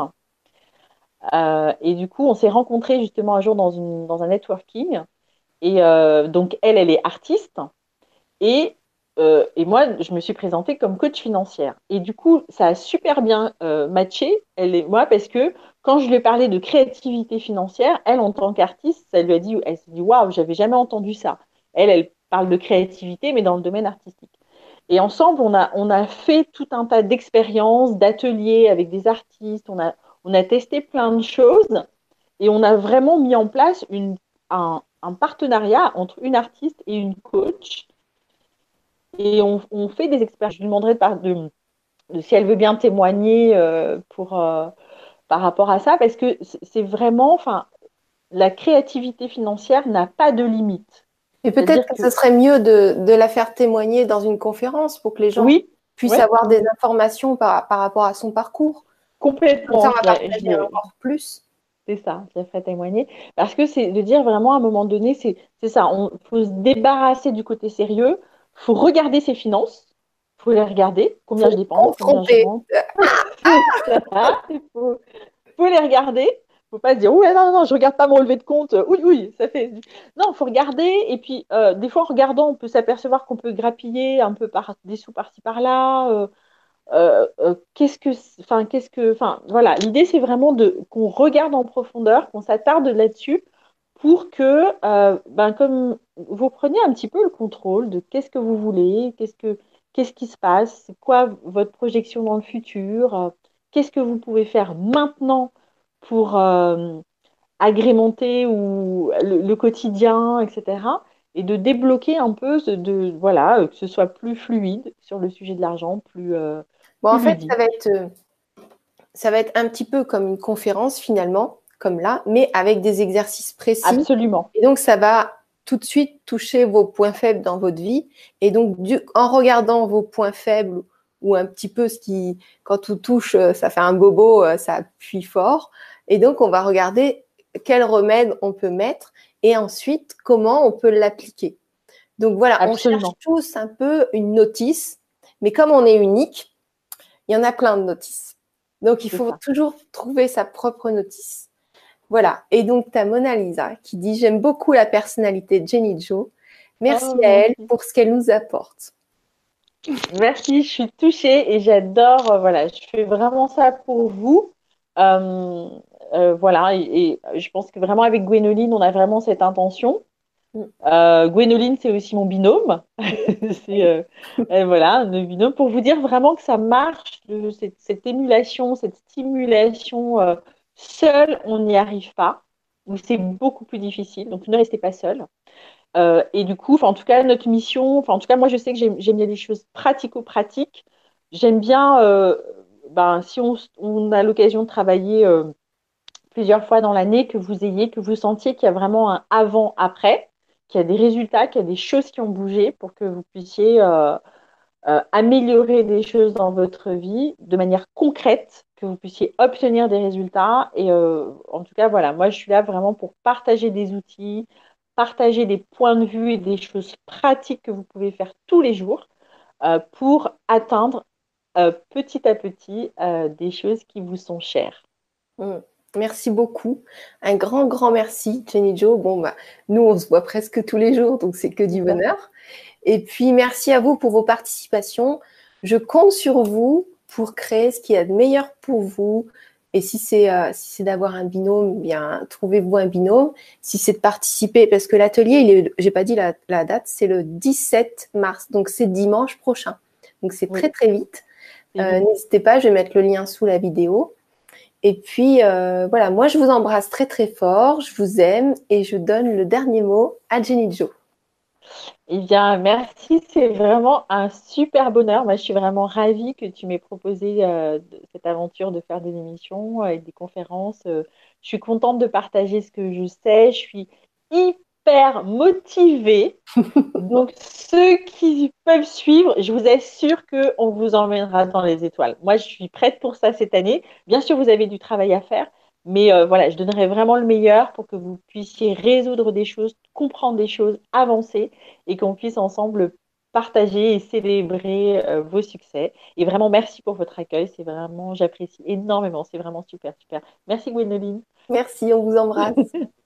Et du coup, on s'est rencontrés justement un jour dans, un networking. Et donc elle, elle est artiste. Et euh, et moi, je me suis présentée comme coach financière. Et du coup, ça a super bien euh, matché, elle et moi, parce que quand je lui ai parlé de créativité financière, elle, en tant qu'artiste, ça lui a dit, elle s'est dit, waouh, j'avais jamais entendu ça. Elle, elle parle de créativité, mais dans le domaine artistique. Et ensemble, on a, on a fait tout un tas d'expériences, d'ateliers avec des artistes, on a, on a testé plein de choses et on a vraiment mis en place une, un, un partenariat entre une artiste et une coach et on, fait des expériences. Je lui demanderai de, de, si elle veut bien témoigner euh, pour, euh, par rapport à ça, parce que c'est vraiment, enfin, la créativité financière n'a pas de limite. Et peut-être que, ce serait mieux de, la faire témoigner dans une conférence pour que les gens puissent avoir des informations par, par, rapport à son parcours. Complètement. ça, va partager encore plus. C'est ça, je ferai témoigner. Parce que c'est de dire vraiment à un moment donné, c'est ça, il faut se débarrasser du côté sérieux faut regarder ses finances. Il faut les regarder. Combien je dépense combien je Il faut, faut, les regarder. Il faut pas se dire, oui, non, non, je regarde pas mon relevé de compte. Oui, oui, ça fait. Non, il faut regarder. Et puis, euh, des fois, en regardant, on peut s'apercevoir qu'on peut grappiller un peu par, des sous par-ci, par-là. Euh, euh, enfin, qu'est-ce que, enfin, voilà. L'idée, c'est vraiment qu'on regarde en profondeur, qu'on s'attarde là-dessus pour que, euh, ben, comme vous preniez un petit peu le contrôle de qu'est-ce que vous voulez, qu'est-ce que qui se passe, quoi votre projection dans le futur, euh, qu'est-ce que vous pouvez faire maintenant pour euh, agrémenter ou le, quotidien, etc. Et de débloquer un peu, voilà, que ce soit plus fluide sur le sujet de l'argent, plus. Bon, en fait, ça va être ça va être un petit peu comme une conférence finalement comme là, mais avec des exercices précis. Absolument. Et donc, ça va tout de suite toucher vos points faibles dans votre vie. Et donc, en regardant vos points faibles ou un petit peu ce qui, quand tout touche, euh, ça fait un bobo, euh, ça appuie fort. Et donc, on va regarder quel remède on peut mettre et ensuite comment on peut l'appliquer. Donc voilà, on cherche tous un peu une notice, mais comme on est unique, il y en a plein de notices. Donc il faut toujours trouver sa propre notice. Voilà. Et donc, tu as Mona Lisa qui dit J'aime beaucoup la personnalité de Jenny Joe. Merci oh, à elle pour ce qu'elle nous apporte. Merci, je suis touchée et j'adore. Euh, voilà, je fais vraiment ça pour vous. Euh, euh, voilà, et, je pense que vraiment avec Gwénoline, on a vraiment cette intention. Mm. Gwénoline, c'est aussi mon binôme. c'est voilà, le binôme pour vous dire vraiment que ça marche, cette, cette, émulation, cette stimulation Seul, on n'y arrive pas, ou c'est beaucoup plus difficile. Donc, ne restez pas seul. Euh, et du coup, en tout cas, notre mission, en tout cas, moi, je sais que j'aime bien des choses pratico-pratiques. J'aime bien, euh, ben, si on, a l'occasion de travailler euh, plusieurs fois dans l'année, que vous ayez, que vous sentiez qu'il y a vraiment un avant-après, qu'il y a des résultats, qu'il y a des choses qui ont bougé pour que vous puissiez améliorer des choses dans votre vie de manière concrète que vous puissiez obtenir des résultats. Et euh, en tout cas, voilà, moi, je suis là vraiment pour partager des outils, partager des points de vue et des choses pratiques que vous pouvez faire tous les jours euh, pour atteindre euh, petit à petit des choses qui vous sont chères. Mmh. Merci beaucoup. Un grand, grand merci, Jenny Joe. Bon, bah, nous, on se voit presque tous les jours, donc c'est que du bonheur. Et puis, merci à vous pour vos participations. Je compte sur vous pour créer ce qu'il y a de meilleur pour vous. Et si c'est euh, si d'avoir un binôme, eh bien trouvez-vous un binôme. Si c'est de participer, parce que l'atelier, est, j'ai pas dit la, date, c'est le 17 mars, donc c'est dimanche prochain. Donc c'est très très vite. Euh, n'hésitez pas, je vais mettre le lien sous la vidéo. Et puis euh, voilà, moi je vous embrasse très très fort, je vous aime et je donne le dernier mot à Jenny Joe. Eh bien, merci. C'est vraiment un super bonheur. Moi, je suis vraiment ravie que tu m'aies proposé euh, cette aventure de faire des émissions et des conférences. Euh, je suis contente de partager ce que je sais. Je suis super motivés. Donc, ceux qui peuvent suivre, je vous assure qu'on vous emmènera dans les étoiles. Moi, je suis prête pour ça cette année. Bien sûr, vous avez du travail à faire, mais euh, voilà, je donnerai vraiment le meilleur pour que vous puissiez résoudre des choses, comprendre des choses, avancer et qu'on puisse ensemble partager et célébrer euh, vos succès. Et vraiment, merci pour votre accueil. C'est vraiment, j'apprécie énormément. C'est vraiment super, super. Merci Gwénoline. Merci, on vous embrasse.